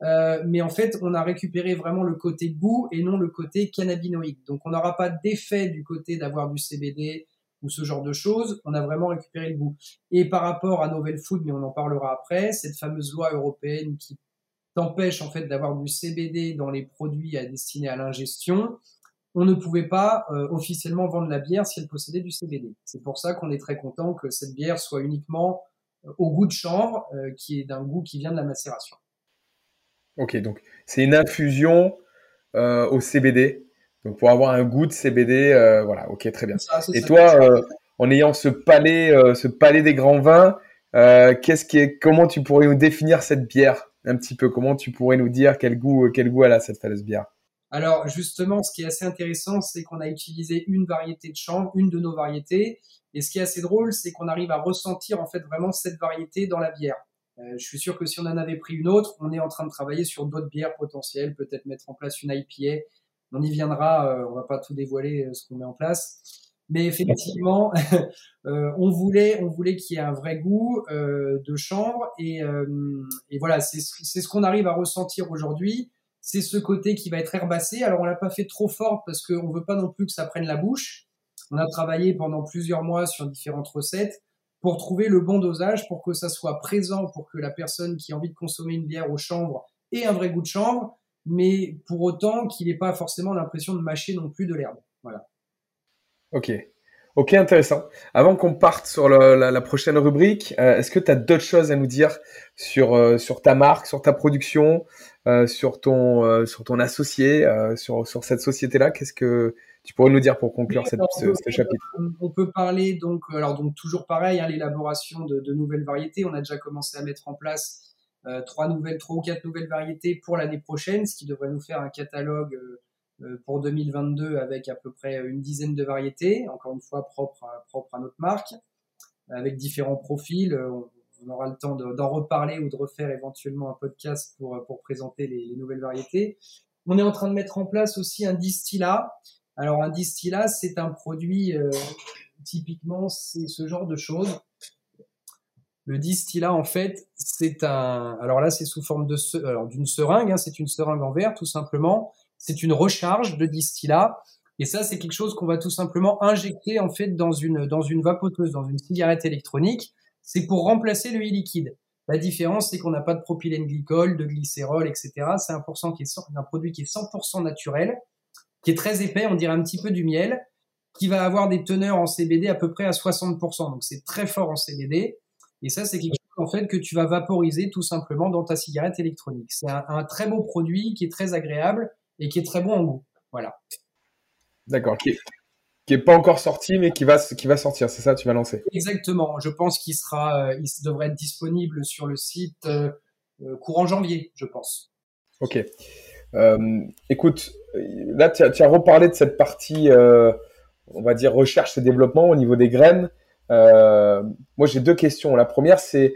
euh, mais en fait on a récupéré vraiment le côté goût et non le côté cannabinoïde. Donc on n'aura pas d'effet du côté d'avoir du CBD, ou ce genre de choses, on a vraiment récupéré le goût. Et par rapport à Novel Food, mais on en parlera après, cette fameuse loi européenne qui t'empêche en fait d'avoir du CBD dans les produits à destinés à l'ingestion, on ne pouvait pas euh, officiellement vendre la bière si elle possédait du CBD. C'est pour ça qu'on est très content que cette bière soit uniquement euh, au goût de chanvre, euh, qui est d'un goût qui vient de la macération. Ok, donc c'est une infusion euh, au CBD donc pour avoir un goût de CBD, euh, voilà, ok, très bien. Ça, et toi, euh, en ayant ce palais, euh, ce palais des grands vins, euh, qu'est-ce qui est, comment tu pourrais nous définir cette bière un petit peu? Comment tu pourrais nous dire quel goût, quel goût elle a cette fameuse bière? Alors justement, ce qui est assez intéressant, c'est qu'on a utilisé une variété de chanvre, une de nos variétés, et ce qui est assez drôle, c'est qu'on arrive à ressentir en fait vraiment cette variété dans la bière. Euh, je suis sûr que si on en avait pris une autre, on est en train de travailler sur d'autres bières potentielles, peut-être mettre en place une IPA On y viendra, on va pas tout dévoiler ce qu'on met en place. Mais effectivement, on voulait, on voulait qu'il y ait un vrai goût de chanvre et voilà, c'est ce qu'on arrive à ressentir aujourd'hui. C'est ce côté qui va être herbacé. Alors on l'a pas fait trop fort parce qu'on veut pas non plus que ça prenne la bouche. On a travaillé pendant plusieurs mois sur différentes recettes pour trouver le bon dosage, pour que ça soit présent, pour que la personne qui a envie de consommer une bière au chanvre ait un vrai goût de chanvre, mais pour autant qu'il n'ait pas forcément l'impression de mâcher non plus de l'herbe. Voilà. Ok. Ok, intéressant. Avant qu'on parte sur la, prochaine rubrique, euh, est-ce que tu as d'autres choses à nous dire sur, euh, sur ta marque, sur ta production, euh, sur, ton, sur ton associé, sur, sur cette société-là Qu'est-ce que tu pourrais nous dire pour conclure cette, ce, chapitre? On peut parler donc, alors donc toujours pareil, hein, l'élaboration de, de, nouvelles variétés. On a déjà commencé à mettre en place euh, trois nouvelles, trois ou quatre nouvelles variétés pour l'année prochaine, ce qui devrait nous faire un catalogue euh, euh pour 2022 avec à peu près une dizaine de variétés, encore une fois propre à, propre à notre marque, avec différents profils. Euh, on, on aura le temps d'en reparler ou de refaire éventuellement un podcast pour, pour présenter les, les nouvelles variétés. On est en train de mettre en place aussi un distillat alors un distillat, c'est un produit, euh, typiquement, c'est ce genre de choses. Le distillat, en fait, c'est un. Alors là, c'est sous forme d'une seringue. Hein, c'est une seringue en verre, tout simplement. C'est une recharge de distillat. Et ça, c'est quelque chose qu'on va tout simplement injecter en fait dans une dans une vapoteuse, dans une cigarette électronique. C'est pour remplacer le liquide. La différence, c'est qu'on n'a pas de propylène glycol, de glycérol, etc. C'est un, qui est, un produit qui est 100% naturel qui est très épais, on dirait un petit peu du miel, qui va avoir des teneurs en CBD à peu près à 60%. Donc c'est très fort en CBD. Et ça, c'est quelque chose en fait que tu vas vaporiser tout simplement dans ta cigarette électronique. C'est un, très beau produit qui est très agréable et qui est très bon en goût. Voilà. D'accord. Est, pas encore sorti, mais qui va qui va sortir. C'est ça, tu vas lancer. Exactement. Je pense qu'il sera, euh, il devrait être disponible sur le site euh, euh, courant janvier, je pense. Ok. écoute, là, tu as, reparlé de cette partie, on va dire, recherche et développement au niveau des graines. Moi, j'ai deux questions. La première, c'est,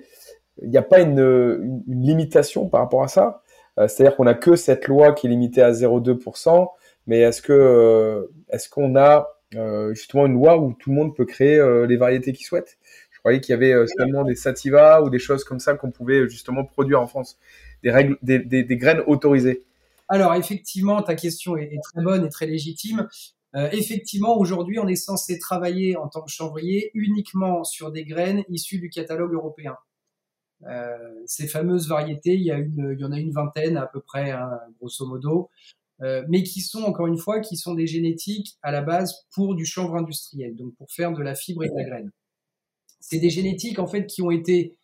il n'y a pas une, limitation par rapport à ça? C'est-à-dire qu'on n'a que cette loi qui est limitée à 0,2%, mais est-ce que, est-ce qu'on a justement une loi où tout le monde peut créer les variétés qu'il souhaite Je croyais qu'il y avait seulement des sativa ou des choses comme ça qu'on pouvait justement produire en France, des règles, des graines autorisées. Alors effectivement, ta question est, très bonne et très légitime. Euh, effectivement, aujourd'hui, on est censé travailler en tant que chanvrier uniquement sur des graines issues du catalogue européen. Euh, ces fameuses variétés, il y, a une, il y en a une vingtaine à peu près, hein, grosso modo, euh, mais qui sont encore une fois, qui sont des génétiques à la base pour du chanvre industriel, donc pour faire de la fibre et de la graine. C'est des génétiques en fait qui ont été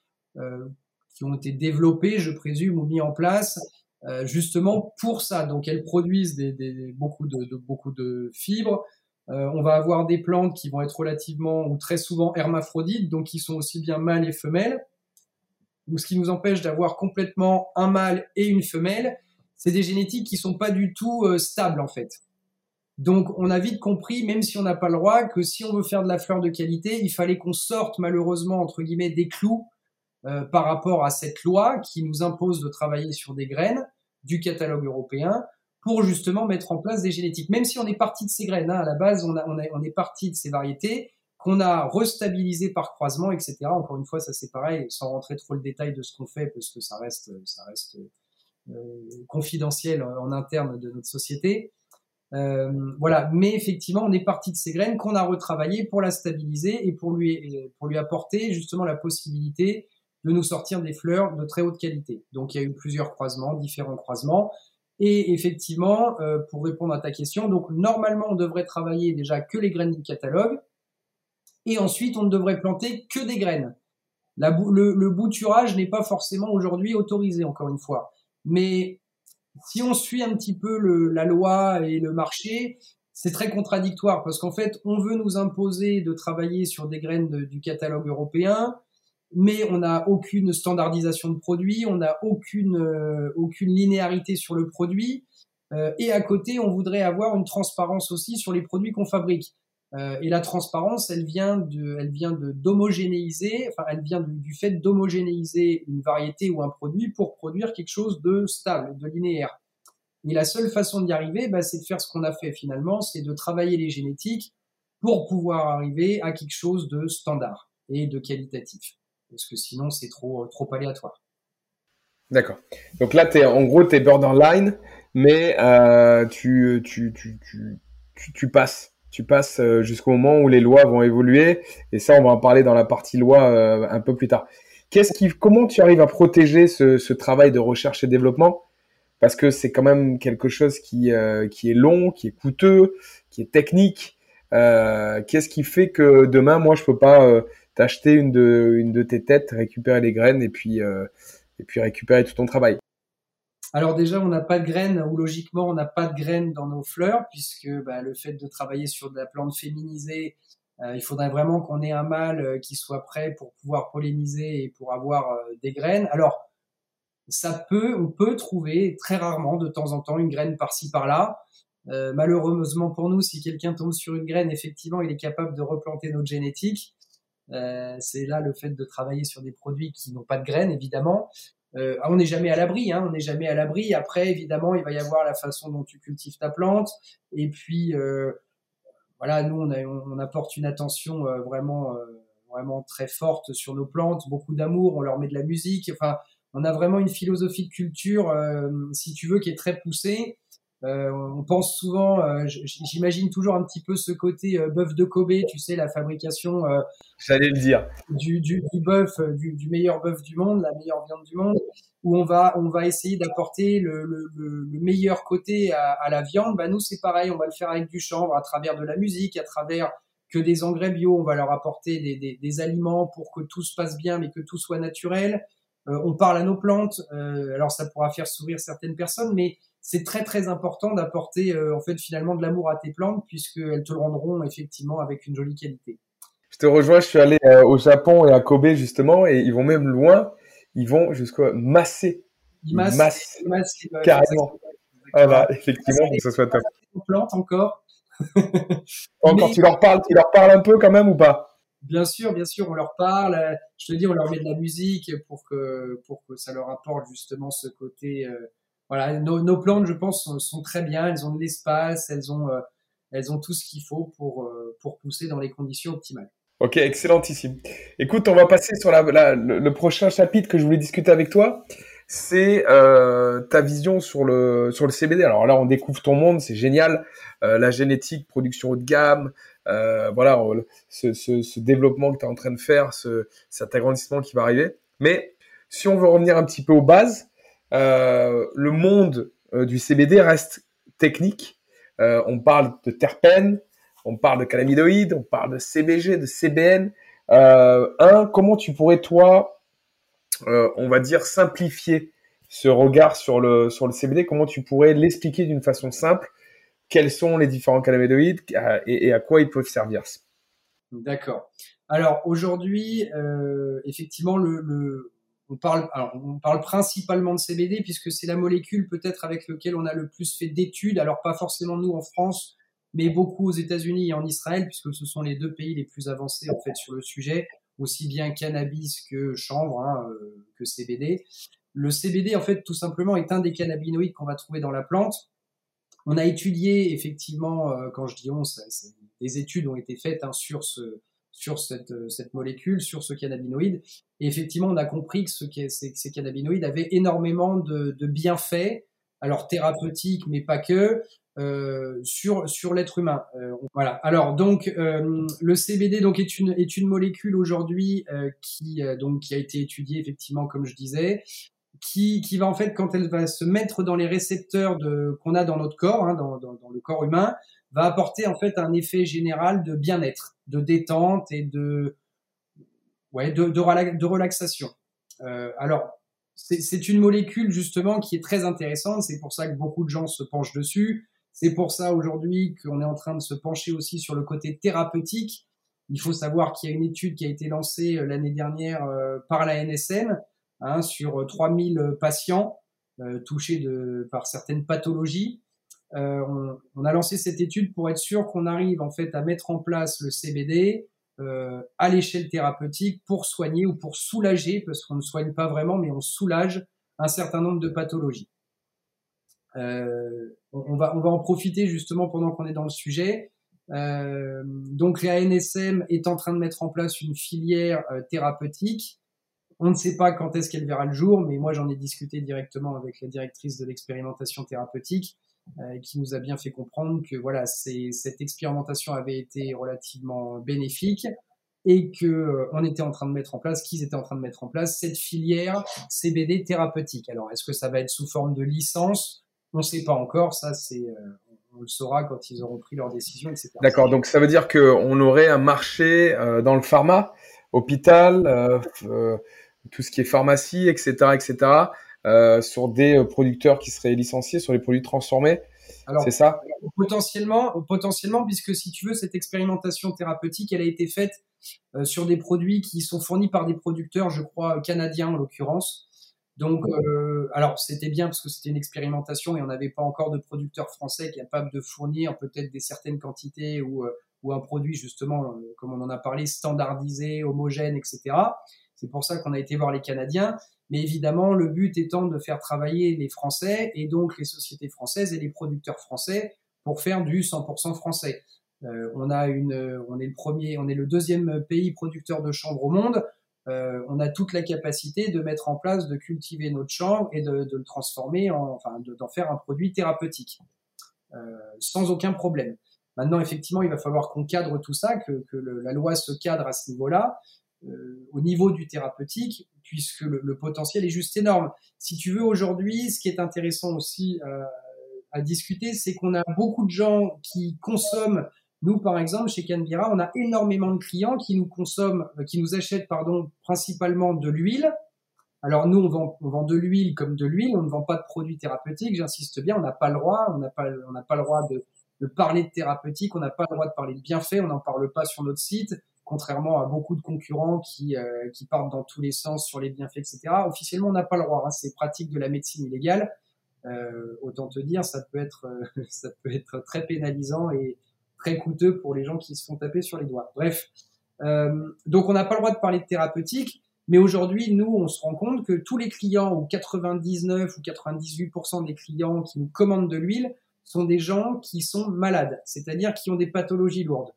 qui ont été développées, je présume, ou mis en place euh, justement pour ça. Donc elles produisent des, beaucoup, de, beaucoup de fibres. Euh, on va avoir des plantes qui vont être relativement ou très souvent hermaphrodites, donc qui sont aussi bien mâles et femelles. Ou ce qui nous empêche d'avoir complètement un mâle et une femelle, c'est des génétiques qui sont pas du tout euh, stables en fait. Donc on a vite compris, même si on n'a pas le droit, que si on veut faire de la fleur de qualité, il fallait qu'on sorte malheureusement entre guillemets des clous par rapport à cette loi qui nous impose de travailler sur des graines du catalogue européen pour justement mettre en place des génétiques. Même si on est parti de ces graines, hein, à la base, on, a, on, on est parti de ces variétés qu'on a restabilisées par croisement, etc. Encore une fois, ça c'est pareil, sans rentrer trop le détail de ce qu'on fait, parce que ça reste, ça reste euh, confidentiel en, interne de notre société. Euh, voilà, mais effectivement, on est parti de ces graines qu'on a retravaillées pour la stabiliser et pour lui, pour lui apporter justement la possibilité de nous sortir des fleurs de très haute qualité. Donc il y a eu plusieurs croisements, différents croisements. Et effectivement, euh, pour répondre à ta question, donc normalement on devrait travailler déjà que les graines du catalogue, et ensuite on ne devrait planter que des graines. La, le, le, bouturage n'est pas forcément aujourd'hui autorisé, encore une fois. Mais si on suit un petit peu la loi et le marché, c'est très contradictoire parce qu'en fait, on veut nous imposer de travailler sur des graines du catalogue européen, mais on n'a aucune standardisation de produit, on n'a aucune euh, aucune linéarité sur le produit, euh, et à côté, on voudrait avoir une transparence aussi sur les produits qu'on fabrique. Euh, et la transparence, elle vient de, elle vient de d'homogénéiser, enfin, elle vient du, fait d'homogénéiser une variété ou un produit pour produire quelque chose de stable, de linéaire. Et la seule façon d'y arriver, bah, c'est de faire ce qu'on a fait finalement, c'est de travailler les génétiques pour pouvoir arriver à quelque chose de standard et de qualitatif. Parce que sinon, c'est trop, trop aléatoire. D'accord. Donc là, es, en gros, tu es borderline, mais euh, tu, tu, tu, tu passes tu passes euh, jusqu'au moment où les lois vont évoluer. Et ça, on va en parler dans la partie loi euh, un peu plus tard. Qu'est-ce qui, comment tu arrives à protéger ce, travail de recherche et développement? Parce que c'est quand même quelque chose qui, euh, qui est long, qui est coûteux, qui est technique. Qu'est-ce qui fait que demain, moi, je peux pas t'acheter une de, une de tes têtes, récupérer les graines et puis, et puis récupérer tout ton travail? Alors déjà, on n'a pas de graines, ou logiquement, on n'a pas de graines dans nos fleurs, puisque bah, le fait de travailler sur de la plante féminisée, euh, il faudrait vraiment qu'on ait un mâle euh, qui soit prêt pour pouvoir polliniser et pour avoir euh, des graines. Alors, ça peut, on peut trouver très rarement, de temps en temps, une graine par-ci par-là. malheureusement pour nous, si quelqu'un tombe sur une graine, effectivement, il est capable de replanter notre génétique. c'est là le fait de travailler sur des produits qui n'ont pas de graines, évidemment. Euh, on n'est jamais à l'abri, hein, on n'est jamais à l'abri. Après, évidemment, il va y avoir la façon dont tu cultives ta plante. Et puis, euh, voilà, nous, on, apporte une attention euh, vraiment, vraiment très forte sur nos plantes, beaucoup d'amour, on leur met de la musique. Enfin, on a vraiment une philosophie de culture, si tu veux, qui est très poussée. Euh, on pense souvent, euh, j'imagine toujours un petit peu ce côté euh, bœuf de Kobe, tu sais, la fabrication. J'allais le dire. Du, du, du bœuf, du, du, meilleur bœuf du monde, la meilleure viande du monde, où on va, on va essayer d'apporter le, le, le, meilleur côté à, à, la viande. Bah nous, c'est pareil, on va le faire avec du chanvre, à travers de la musique, à travers que des engrais bio. On va leur apporter des, des, des aliments pour que tout se passe bien, mais que tout soit naturel. on parle à nos plantes. alors ça pourra faire sourire certaines personnes, mais c'est très très important d'apporter euh, en fait finalement de l'amour à tes plantes puisqu'elles te le rendront effectivement avec une jolie qualité. Je te rejoins, je suis allé euh, au Japon et à Kobe justement et ils vont même loin, ils vont jusqu'à masser. Ils massent, carrément. Voilà, effectivement, que ce soit top. plantes encore. encore, tu leur parles, tu leur parles un peu quand même ou pas? Bien sûr, bien sûr, on leur parle. Je te dis, on leur met de la musique pour que pour que ça leur apporte justement ce côté euh, voilà, nos, plantes, je pense, sont, très bien. Elles ont de l'espace, elles ont, euh, elles ont tout ce qu'il faut pour, euh, pour pousser dans les conditions optimales. Ok, excellentissime. Écoute, on va passer sur la, le, prochain chapitre que je voulais discuter avec toi. C'est euh, ta vision sur le sur le CBD. Alors là, on découvre ton monde, c'est génial. la génétique, production haut de gamme, voilà, ce, ce, ce, développement que tu es en train de faire, ce, cet agrandissement qui va arriver. Mais si on veut revenir un petit peu aux bases, euh, le monde euh, du CBD reste technique. Euh, on parle de terpènes, on parle de cannabinoïdes, on parle de CBG, de CBN. un, comment tu pourrais toi, on va dire, simplifier ce regard sur le, sur le CBD Comment tu pourrais l'expliquer d'une façon simple? Quels sont les différents cannabinoïdes et, à quoi ils peuvent servir? D'accord. Alors aujourd'hui, effectivement, le, on parle, on parle principalement de CBD puisque c'est la molécule peut-être avec laquelle on a le plus fait d'études. Alors pas forcément nous en France, mais beaucoup aux États-Unis et en Israël puisque ce sont les deux pays les plus avancés en fait sur le sujet, aussi bien cannabis que chanvre, hein, euh, que CBD. Le CBD en fait tout simplement est un des cannabinoïdes qu'on va trouver dans la plante. On a étudié effectivement, euh, quand je dis on, des études ont été faites hein, sur ce sur cette, euh, cette molécule, sur ce cannabinoïde. Et effectivement, on a compris que, ce, ces, ces cannabinoïdes avaient énormément de, bienfaits, alors thérapeutiques, mais pas que, euh, sur, sur l'être humain. Euh, voilà. Alors donc le CBD donc est une est une molécule aujourd'hui qui donc qui a été étudiée effectivement comme je disais, qui qui va en fait quand elle va se mettre dans les récepteurs qu'on a dans notre corps, hein, dans, dans le corps humain, va apporter en fait un effet général de bien-être, de détente et de ouais de, de, relaxation. Euh, alors c'est une molécule justement qui est très intéressante, c'est pour ça que beaucoup de gens se penchent dessus. C'est pour ça aujourd'hui qu'on est en train de se pencher aussi sur le côté thérapeutique. Il faut savoir qu'il y a une étude qui a été lancée euh, l'année dernière euh, par la NSM hein, sur 3000 patients touchés de, par certaines pathologies euh, on, on, a lancé cette étude pour être sûr qu'on arrive en fait à mettre en place le CBD euh, à l'échelle thérapeutique pour soigner ou pour soulager, parce qu'on ne soigne pas vraiment, mais on soulage un certain nombre de pathologies. Euh, on, va, on va en profiter justement pendant qu'on est dans le sujet. Euh, donc la NSM est en train de mettre en place une filière euh, thérapeutique. On ne sait pas quand est-ce qu'elle verra le jour, mais moi j'en ai discuté directement avec la directrice de l'expérimentation thérapeutique euh, qui nous a bien fait comprendre que voilà, cette expérimentation avait été relativement bénéfique et que euh, on était en train de mettre en place, qu'ils étaient en train de mettre en place cette filière CBD thérapeutique. Alors, est-ce que ça va être sous forme de licence? On ne sait pas encore. Ça, c'est euh, on le saura quand ils auront pris leur décision, etc. D'accord. Donc, ça veut dire qu'on aurait un marché euh, dans le pharma, hôpital, tout ce qui est pharmacie, etc., etc., sur des producteurs qui seraient licenciés, sur les produits transformés. C'est ça? Potentiellement, potentiellement, puisque si tu veux, cette expérimentation thérapeutique, elle a été faite euh, sur des produits qui sont fournis par des producteurs, je crois, canadiens en l'occurrence. Donc, euh, alors c'était bien parce que c'était une expérimentation et on n'avait pas encore de producteurs français capables de fournir peut-être des certaines quantités ou, euh, ou un produit justement, comme on en a parlé, standardisé, homogène, etc. C'est pour ça qu'on a été voir les Canadiens. Mais évidemment, le but étant de faire travailler les Français et donc les sociétés françaises et les producteurs français pour faire du 100% français. Euh, on est le premier, on est le deuxième pays producteur de chanvre au monde. Euh, on a toute la capacité de mettre en place, de cultiver notre chanvre et de, le transformer, en, enfin, d'en faire un produit thérapeutique, euh, sans aucun problème. Maintenant, effectivement, il va falloir qu'on cadre tout ça, que, la loi se cadre à ce niveau-là, au niveau du thérapeutique, puisque le, potentiel est juste énorme. Si tu veux, aujourd'hui, ce qui est intéressant aussi à discuter, c'est qu'on a beaucoup de gens qui consomment nous, par exemple, chez Canbira, on a énormément de clients qui nous consomment, euh, qui nous achètent, pardon, principalement de l'huile. Alors nous, on vend, on vend de l'huile comme de l'huile, on ne vend pas de produits thérapeutiques. J'insiste bien, on n'a pas le droit, on n'a pas, on n'a pas le droit de, de parler de thérapeutique, on n'a pas le droit de parler de bienfaits, on n'en parle pas sur notre site, contrairement à beaucoup de concurrents qui, euh, qui partent dans tous les sens sur les bienfaits, etc. Officiellement, on n'a pas le droit. Hein, c'est pratique de la médecine illégale. Euh, autant te dire, ça peut être, ça peut être très pénalisant et, très coûteux pour les gens qui se font taper sur les doigts. Bref, euh, donc on n'a pas le droit de parler de thérapeutique, mais aujourd'hui, nous, on se rend compte que tous les clients, ou 99 ou 98% des clients qui nous commandent de l'huile, sont des gens qui sont malades, c'est-à-dire qui ont des pathologies lourdes.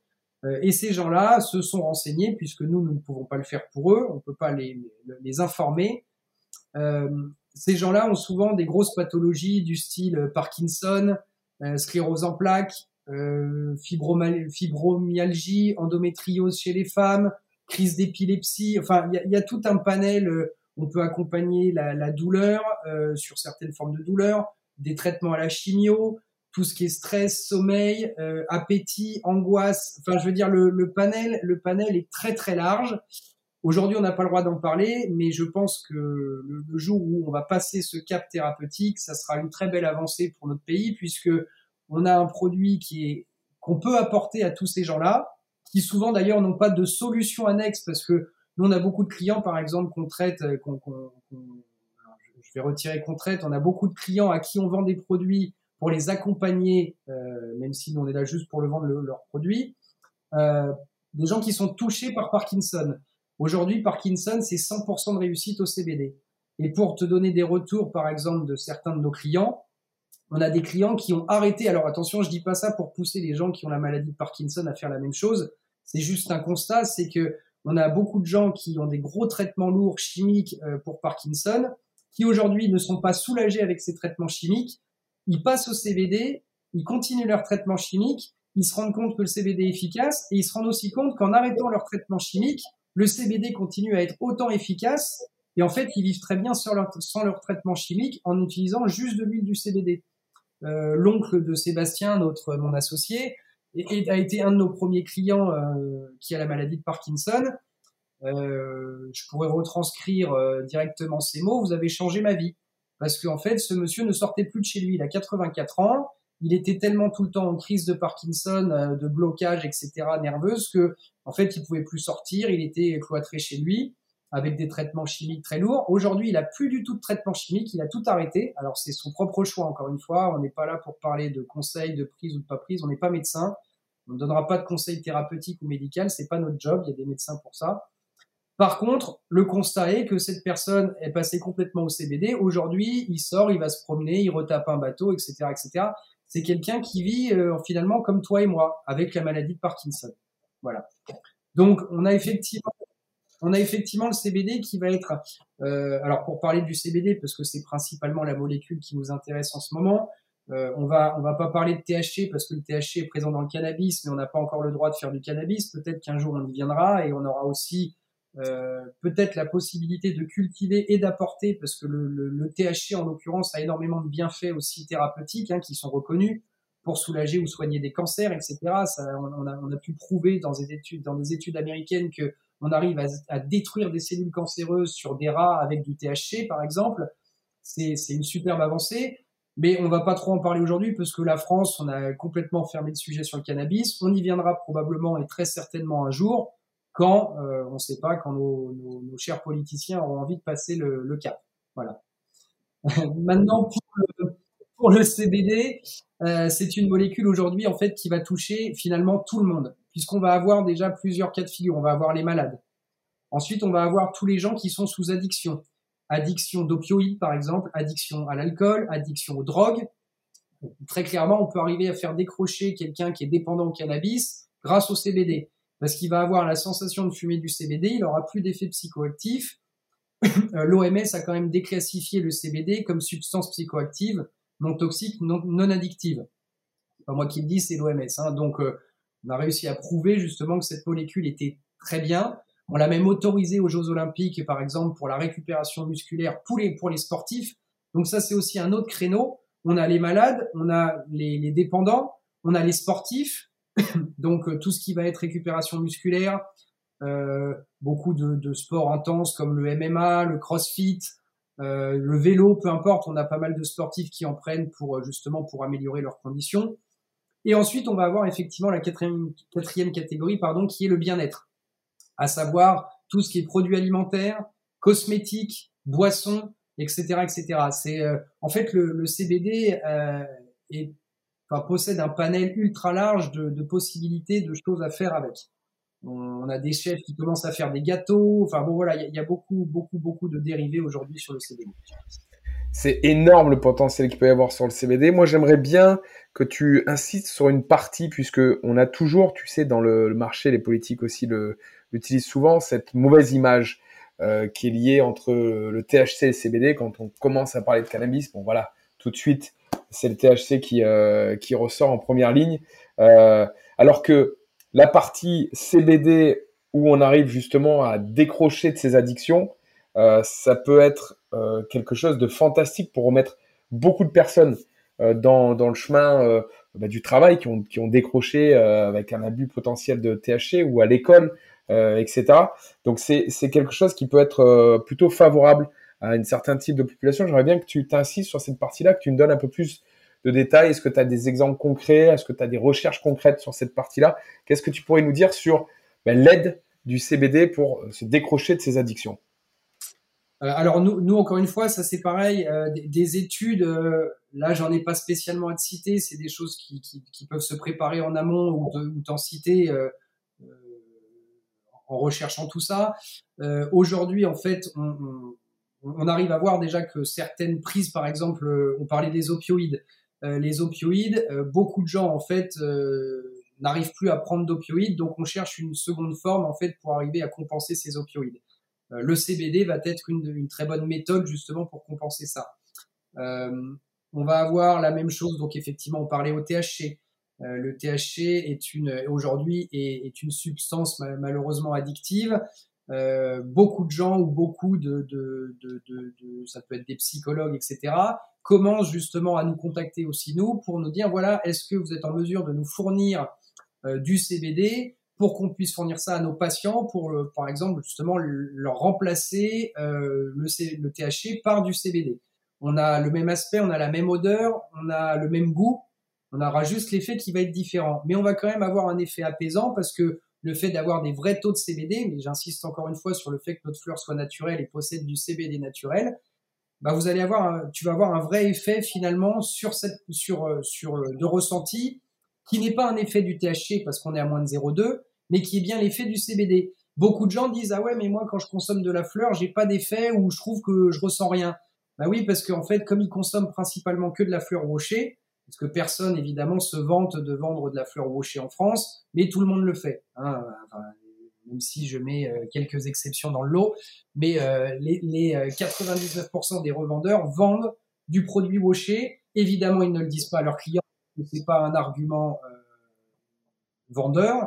Euh, et ces gens-là se sont renseignés, puisque nous, nous ne pouvons pas le faire pour eux, on ne peut pas les, les informer. Euh, ces gens-là ont souvent des grosses pathologies du style Parkinson, euh, sclérose en plaques, euh, fibromyalgie, endométriose chez les femmes, crise d'épilepsie. Enfin, il y a, tout un panel. Euh, on peut accompagner la, douleur euh, sur certaines formes de douleur, des traitements à la chimio, tout ce qui est stress, sommeil, appétit, angoisse. Enfin, je veux dire, le, panel, le panel est très très large. Aujourd'hui, on n'a pas le droit d'en parler, mais je pense que le, le, jour où on va passer ce cap thérapeutique, ça sera une très belle avancée pour notre pays, puisque on a un produit qui est qu'on peut apporter à tous ces gens-là, qui souvent d'ailleurs n'ont pas de solution annexe parce que nous on a beaucoup de clients par exemple qu'on traite, euh, qu'on, je vais retirer qu'on traite, on a beaucoup de clients à qui on vend des produits pour les accompagner, euh, même si nous on est là juste pour le vendre leurs produits, euh, des gens qui sont touchés par Parkinson. Aujourd'hui, Parkinson, c'est 100% de réussite au CBD. Et pour te donner des retours, par exemple, de certains de nos clients, on a des clients qui ont arrêté. Alors attention, je dis pas ça pour pousser les gens qui ont la maladie de Parkinson à faire la même chose. C'est juste un constat, c'est que on a beaucoup de gens qui ont des gros traitements lourds chimiques euh, pour Parkinson, qui aujourd'hui ne sont pas soulagés avec ces traitements chimiques. Ils passent au CBD, ils continuent leur traitement chimique, ils se rendent compte que le CBD est efficace et ils se rendent aussi compte qu'en arrêtant leur traitement chimique, le CBD continue à être autant efficace et en fait, ils vivent très bien sans leur, traitement chimique en utilisant juste de l'huile du CBD. Euh, l'oncle de Sébastien, notre mon associé, a été un de nos premiers clients euh, qui a la maladie de Parkinson. Euh, je pourrais retranscrire directement ces mots. Vous avez changé ma vie parce qu'en fait, ce monsieur ne sortait plus de chez lui. Il a 84 ans. Il était tellement tout le temps en crise de Parkinson, de blocage, etc., nerveuse, que en fait, il pouvait plus sortir. Il était cloîtré chez lui avec des traitements chimiques très lourds. Aujourd'hui, il a plus du tout de traitement chimique, il a tout arrêté. Alors c'est son propre choix, encore une fois. On n'est pas là pour parler de conseils, de prise ou de pas prise. On n'est pas médecin. On ne donnera pas de conseils thérapeutiques ou médicaux. C'est pas notre job. Il y a des médecins pour ça. Par contre, le constat est que cette personne est passée complètement au CBD. Aujourd'hui, il sort, il va se promener, il retape un bateau, etc., etc. C'est quelqu'un qui vit euh, finalement comme toi et moi, avec la maladie de Parkinson. Voilà. Donc, on a effectivement, on a effectivement le CBD qui va être, euh, alors pour parler du CBD, parce que c'est principalement la molécule qui nous intéresse en ce moment, euh, on va on va pas parler de THC parce que le THC est présent dans le cannabis, mais on n'a pas encore le droit de faire du cannabis. Peut-être qu'un jour on y viendra et on aura aussi euh, peut-être la possibilité de cultiver et d'apporter, parce que le, THC en l'occurrence a énormément de bienfaits aussi thérapeutiques hein, qui sont reconnus pour soulager ou soigner des cancers, etc. On, a, pu prouver dans des études, américaines que on arrive à, à, détruire des cellules cancéreuses sur des rats avec du THC, par exemple. C'est une superbe avancée. Mais on va pas trop en parler aujourd'hui parce que la France, on a complètement fermé le sujet sur le cannabis. On y viendra probablement et très certainement un jour quand euh, on ne sait pas quand nos, nos, nos, chers politiciens auront envie de passer le, le cap. Voilà. Maintenant pour le, pour le CBD, euh, c'est une molécule aujourd'hui en fait qui va toucher finalement tout le monde, puisqu'on va avoir déjà plusieurs cas de figure. On va avoir les malades. Ensuite, on va avoir tous les gens qui sont sous addiction. Addiction d'opioïdes, par exemple, addiction à l'alcool, addiction aux drogues. Très clairement, on peut arriver à faire décrocher quelqu'un qui est dépendant au cannabis grâce au CBD parce qu'il va avoir la sensation de fumer du CBD, il aura plus d'effet psychoactif. Euh, L'OMS a quand même déclassifié le CBD comme substance psychoactive, non toxique, non, addictive. Pas moi qui le dis, c'est l'OMS. Hein. Donc, euh, on a réussi à prouver justement que cette molécule était très bien. On l'a même autorisée aux Jeux Olympiques, par exemple, pour la récupération musculaire pour les, pour les sportifs. Donc ça, c'est aussi un autre créneau. On a les malades, on a les, les dépendants, on a les sportifs, donc euh, tout ce qui va être récupération musculaire, euh, beaucoup de, sports intenses comme le MMA, le CrossFit, euh, le vélo, peu importe. On a pas mal de sportifs qui en prennent pour justement pour améliorer leurs conditions. Et ensuite, on va avoir effectivement la quatrième, catégorie, pardon, qui est le bien-être, à savoir tout ce qui est produits alimentaires, cosmétiques, boissons, etc., etc. C'est en fait le, le CBD est enfin, possède un panel ultra large de, possibilités, de choses à faire avec. On a des chefs qui commencent à faire des gâteaux. Enfin bon, voilà, il y, a beaucoup, beaucoup, beaucoup de dérivés aujourd'hui sur le CBD. C'est énorme le potentiel qu'il peut y avoir sur le CBD. Moi, j'aimerais bien que tu insistes sur une partie, puisque on a toujours, tu sais, dans le, le marché, les politiques aussi l'utilisent souvent, cette mauvaise image euh, qui est liée entre le THC et le CBD. Quand on commence à parler de cannabis, bon voilà, tout de suite, c'est le THC qui, euh, qui ressort en première ligne. Euh, alors que la partie CBD où on arrive justement à décrocher de ses addictions, euh, ça peut être euh, quelque chose de fantastique pour remettre beaucoup de personnes euh, dans, dans le chemin bah, du travail qui ont, qui ont décroché avec un abus potentiel de THC ou à l'école, etc. Donc c'est quelque chose qui peut être plutôt favorable à un certain type de population. J'aimerais bien que tu t'insistes sur cette partie-là, que tu me donnes un peu plus de détails. Est-ce que tu as des exemples concrets? Est-ce que tu as des recherches concrètes sur cette partie-là? Qu'est-ce que tu pourrais nous dire sur ben, l'aide du CBD pour se décrocher de ces addictions? Euh, alors nous, nous, encore une fois, ça c'est pareil, euh, des, des, études, euh, là j'en ai pas spécialement à te citer, c'est des choses qui, peuvent se préparer en amont ou t'en citer euh, en recherchant tout ça. Aujourd'hui, en fait, on, on, arrive à voir déjà que certaines prises, par exemple, on parlait des opioïdes, les opioïdes, beaucoup de gens en fait n'arrivent plus à prendre d'opioïdes, donc on cherche une seconde forme en fait pour arriver à compenser ces opioïdes. Euh, le CBD va être une, très bonne méthode justement pour compenser ça. Euh, on va avoir la même chose, donc effectivement, on parlait au THC. Euh, le THC est une aujourd'hui est, une substance malheureusement addictive. Euh, beaucoup de gens ou beaucoup de, de, de, de, ça peut être des psychologues, etc., commencent justement à nous contacter aussi nous pour nous dire voilà, est-ce que vous êtes en mesure de nous fournir euh, du CBD pour qu'on puisse fournir ça à nos patients, pour euh, par exemple justement leur remplacer euh, le, le THC par du CBD. On a le même aspect, on a la même odeur, on a le même goût, on aura juste l'effet qui va être différent. Mais on va quand même avoir un effet apaisant parce que le fait d'avoir des vrais taux de CBD, mais j'insiste encore une fois sur le fait que notre fleur soit naturelle et possède du CBD naturel, bah vous allez avoir, un, tu vas avoir un vrai effet finalement sur cette, sur, euh, sur de ressenti qui n'est pas un effet du THC parce qu'on est à moins de 0,2, mais qui est bien l'effet du CBD. beaucoup de gens disent ah ouais mais moi quand je consomme de la fleur j'ai pas d'effet ou je trouve que je ressens rien. Bah oui parce qu'en fait comme ils consomment principalement que de la fleur washée, parce que personne évidemment se vante de vendre de la fleur washée en France, mais tout le monde le fait. Hein. Enfin, même si je mets euh, quelques exceptions dans le lot, mais euh, les, les 99% des revendeurs vendent du produit washé. Évidemment, ils ne le disent pas à leurs clients, c'est pas un argument euh, vendeur.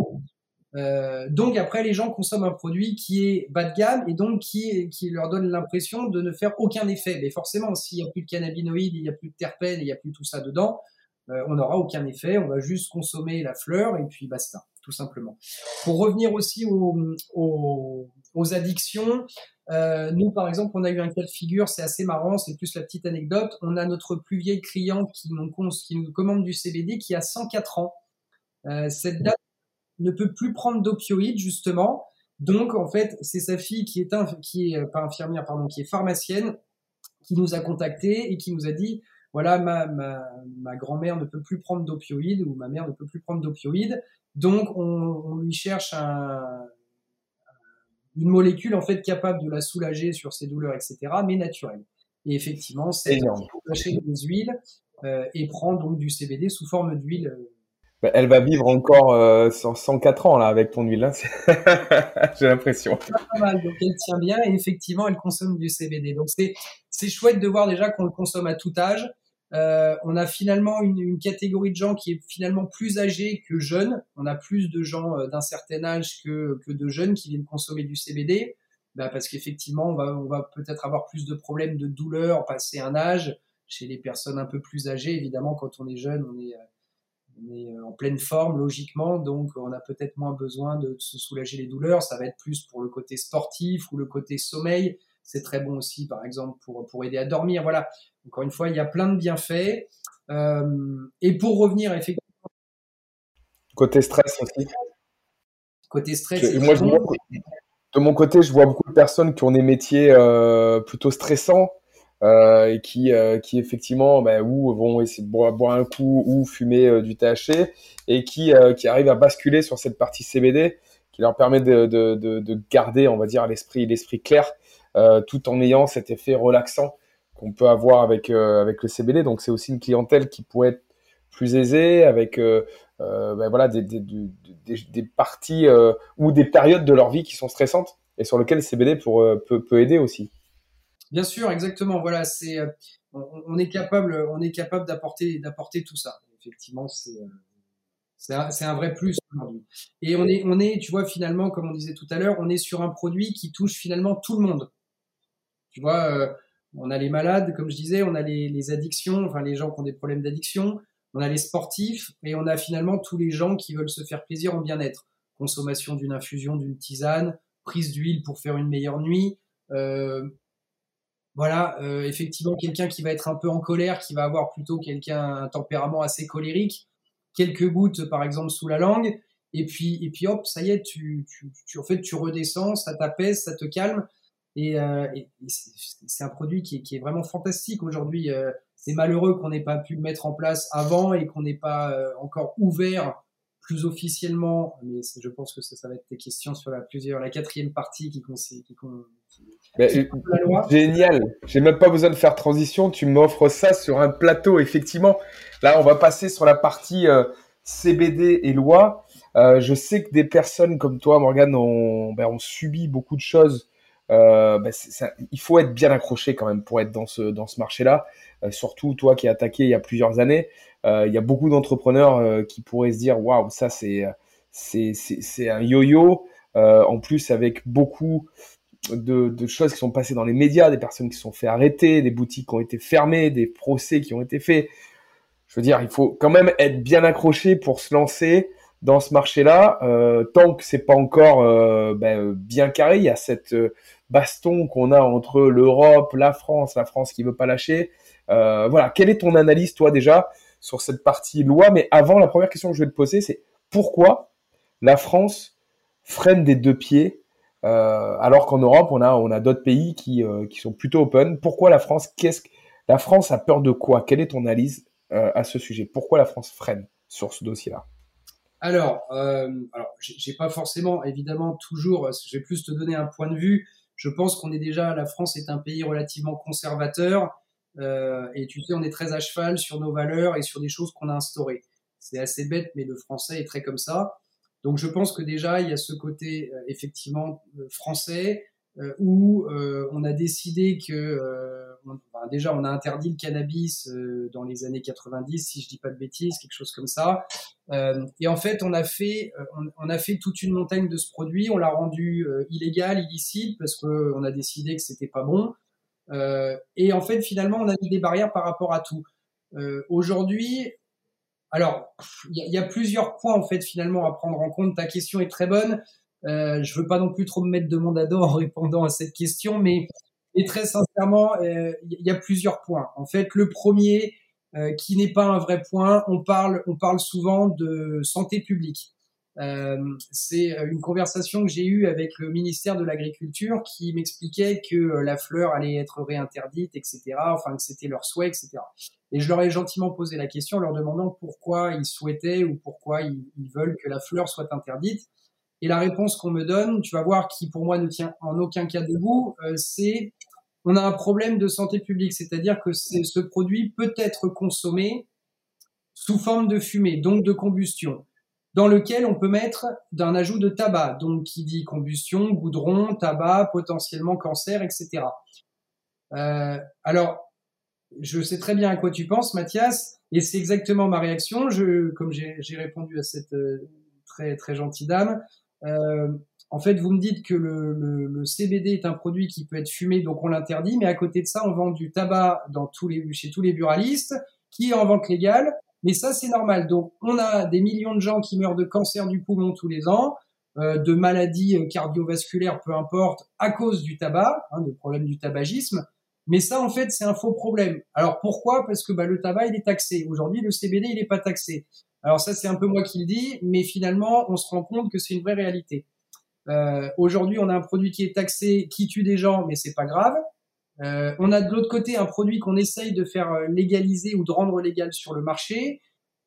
Euh, donc après, les gens consomment un produit qui est bas de gamme et donc qui, qui leur donne l'impression de ne faire aucun effet. Mais forcément, s'il n'y a plus de cannabinoïdes, il n'y a plus de terpènes, il n'y a plus tout ça dedans, euh, on n'aura aucun effet. On va juste consommer la fleur et puis basta, tout simplement. Pour revenir aussi aux, aux, aux addictions, euh, nous, par exemple, on a eu un cas de figure, c'est assez marrant, c'est plus la petite anecdote. On a notre plus vieille cliente qui nous, qui nous commande du CBD qui a 104 ans. Euh, cette date ne peut plus prendre d'opioïdes justement. Donc en fait, c'est sa fille qui est un, qui est euh, pas infirmière pardon, qui est pharmacienne, qui nous a contacté et qui nous a dit voilà ma ma, ma grand-mère ne peut plus prendre d'opioïdes ou ma mère ne peut plus prendre d'opioïdes, donc on, on, lui cherche un, une molécule en fait capable de la soulager sur ses douleurs etc. mais naturelle. Et effectivement, c'est des huiles euh, et prend donc du CBD sous forme d'huile. Euh, elle va vivre encore euh, 104 ans là avec ton huile. Hein. J'ai l'impression. Donc elle tient bien et effectivement elle consomme du CBD. Donc c'est chouette de voir déjà qu'on le consomme à tout âge. Euh, on a finalement une, catégorie de gens qui est finalement plus âgée que jeune. On a plus de gens euh, d'un certain âge que, que de jeunes qui viennent consommer du CBD. Bah parce qu'effectivement, on va, on va peut-être avoir plus de problèmes de douleur passer un âge. Chez les personnes un peu plus âgées, évidemment, quand on est jeune, on est, on est euh, en pleine forme logiquement, donc on a peut-être moins besoin de se soulager les douleurs. Ça va être plus pour le côté sportif ou le côté sommeil. C'est très bon aussi, par exemple, pour, pour aider à dormir. Voilà. Encore une fois, il y a plein de bienfaits. Euh, et pour revenir effectivement. Côté stress aussi. Côté stress. Je, moi, je vois, de mon côté, je vois beaucoup de personnes qui ont des métiers euh, plutôt stressants euh, et qui, euh, qui effectivement, bah, ou vont essayer de boire, boire un coup ou fumer euh, du THC et qui, euh, qui arrivent à basculer sur cette partie CBD qui leur permet de, de, de, de garder, on va dire, l'esprit l'esprit clair tout en ayant cet effet relaxant qu'on peut avoir avec avec le CBD. Donc c'est aussi une clientèle qui pourrait être plus aisée avec euh, ben voilà des, des, des, des parties euh, ou des périodes de leur vie qui sont stressantes et sur lesquelles le CBD pour, peut, peut aider aussi. Bien sûr, exactement. Voilà, c'est on, on, est capable, on est capable d'apporter d'apporter tout ça. Effectivement, c'est c'est un, un, vrai plus aujourd'hui. Et on est on est, tu vois, finalement, comme on disait tout à l'heure, on est sur un produit qui touche finalement tout le monde. Tu vois, euh, on a les malades, comme je disais, on a les, les addictions, enfin les gens qui ont des problèmes d'addiction, on a les sportifs et on a finalement tous les gens qui veulent se faire plaisir en bien-être. Consommation d'une infusion, d'une tisane, prise d'huile pour faire une meilleure nuit. Euh, voilà, euh, effectivement, quelqu'un qui va être un peu en colère, qui va avoir plutôt quelqu'un un tempérament assez colérique, quelques gouttes par exemple sous la langue, et puis et puis hop, ça y est, tu, en fait tu redescends, ça t'apaise, ça te calme, et, euh, c'est un produit qui est, vraiment fantastique aujourd'hui. Euh, c'est malheureux qu'on n'ait pas pu le mettre en place avant et qu'on n'ait pas encore ouvert plus officiellement, mais je pense que ça, ça va être des questions sur la plusieurs, la quatrième partie qui, qui, qui, mais, génial. J'ai même pas besoin de faire transition. Tu m'offres ça sur un plateau. Effectivement, là, on va passer sur la partie euh, CBD et loi. Euh, je sais que des personnes comme toi, Morgane, ont, ben, ont subi beaucoup de choses. Euh, ça, il faut être bien accroché quand même pour être dans ce dans ce marché-là. Euh, surtout toi qui es attaqué il y a plusieurs années. Euh, il y a beaucoup d'entrepreneurs qui pourraient se dire waouh, ça c'est c'est un yo-yo. en plus avec beaucoup de, choses qui sont passées dans les médias, des personnes qui sont fait arrêter, des boutiques qui ont été fermées, des procès qui ont été faits. Je veux dire, il faut quand même être bien accroché pour se lancer dans ce marché-là. Tant que c'est pas encore ben, bien carré, il y a cette baston qu'on a entre l'Europe, la France, la France qui veut pas lâcher. Euh, voilà, quelle est ton analyse, toi déjà, sur cette partie loi? Mais avant, la première question que je vais te poser, c'est pourquoi la France freine des deux pieds euh, alors qu'en Europe, on a, on a d'autres pays qui, euh, qui sont plutôt open? Pourquoi la France Qu'est-ce la France a peur de quoi? Quelle est ton analyse à ce sujet? Pourquoi la France freine sur ce dossier-là? Alors, euh, alors j'ai pas forcément, évidemment, toujours, je vais plus te donner un point de vue. Je pense qu'on est déjà, la France est un pays relativement conservateur. Euh, et tu sais, on est très à cheval sur nos valeurs et sur des choses qu'on a instaurées. C'est assez bête, mais le français est très comme ça. Donc je pense que déjà, il y a ce côté euh, effectivement euh, français euh, où on a décidé que déjà on a interdit le cannabis dans les années 90, si je dis pas de bêtises, quelque chose comme ça. et en fait, on a fait on, on, a fait toute une montagne de ce produit, on l'a rendu illégal, illicite parce que on a décidé que c'était pas bon. et en fait, finalement, on a mis des barrières par rapport à tout. Aujourd'hui, alors, il y, a plusieurs points en fait finalement à prendre en compte. Ta question est très bonne. Euh, je veux pas non plus trop me mettre de monde à dos en répondant à cette question, mais et très sincèrement, euh, il y a plusieurs points. En fait, le premier, euh, qui n'est pas un vrai point, on parle, on parle souvent de santé publique. Euh, c'est une conversation que j'ai eue avec le ministère de l'Agriculture qui m'expliquait que la fleur allait être réinterdite, etc. Enfin, que c'était leur souhait, etc. Et je leur ai gentiment posé la question en leur demandant pourquoi ils souhaitaient ou pourquoi ils, veulent que la fleur soit interdite. Et la réponse qu'on me donne, tu vas voir, qui pour moi ne tient en aucun cas debout, euh, c'est on a un problème de santé publique, c'est-à-dire que ce produit peut être consommé sous forme de fumée, donc de combustion, dans lequel on peut mettre d'un ajout de tabac, donc qui dit combustion, goudron, tabac, potentiellement cancer, etc. Euh, alors, je sais très bien à quoi tu penses, Mathias, et c'est exactement ma réaction. Comme j'ai répondu à cette euh, très très gentille dame, en fait, vous me dites que le, le, le, CBD est un produit qui peut être fumé, donc on l'interdit, mais à côté de ça, on vend du tabac dans tous les, chez tous les buralistes, qui est en vente légale, mais ça c'est normal. Donc on a des millions de gens qui meurent de cancer du poumon tous les ans, euh, de maladies euh, cardiovasculaires, peu importe, à cause du tabac, hein, de problèmes du tabagisme. Mais ça, en fait, c'est un faux problème. Alors pourquoi? Parce que bah, le tabac, il est taxé. Aujourd'hui, le CBD, il n'est pas taxé. Alors ça, c'est un peu moi qui le dis, mais finalement, on se rend compte que c'est une vraie réalité. Euh, Aujourd'hui, on a un produit qui est taxé, qui tue des gens, mais c'est pas grave. Euh, on a de l'autre côté un produit qu'on essaye de faire euh, légaliser ou de rendre légal sur le marché,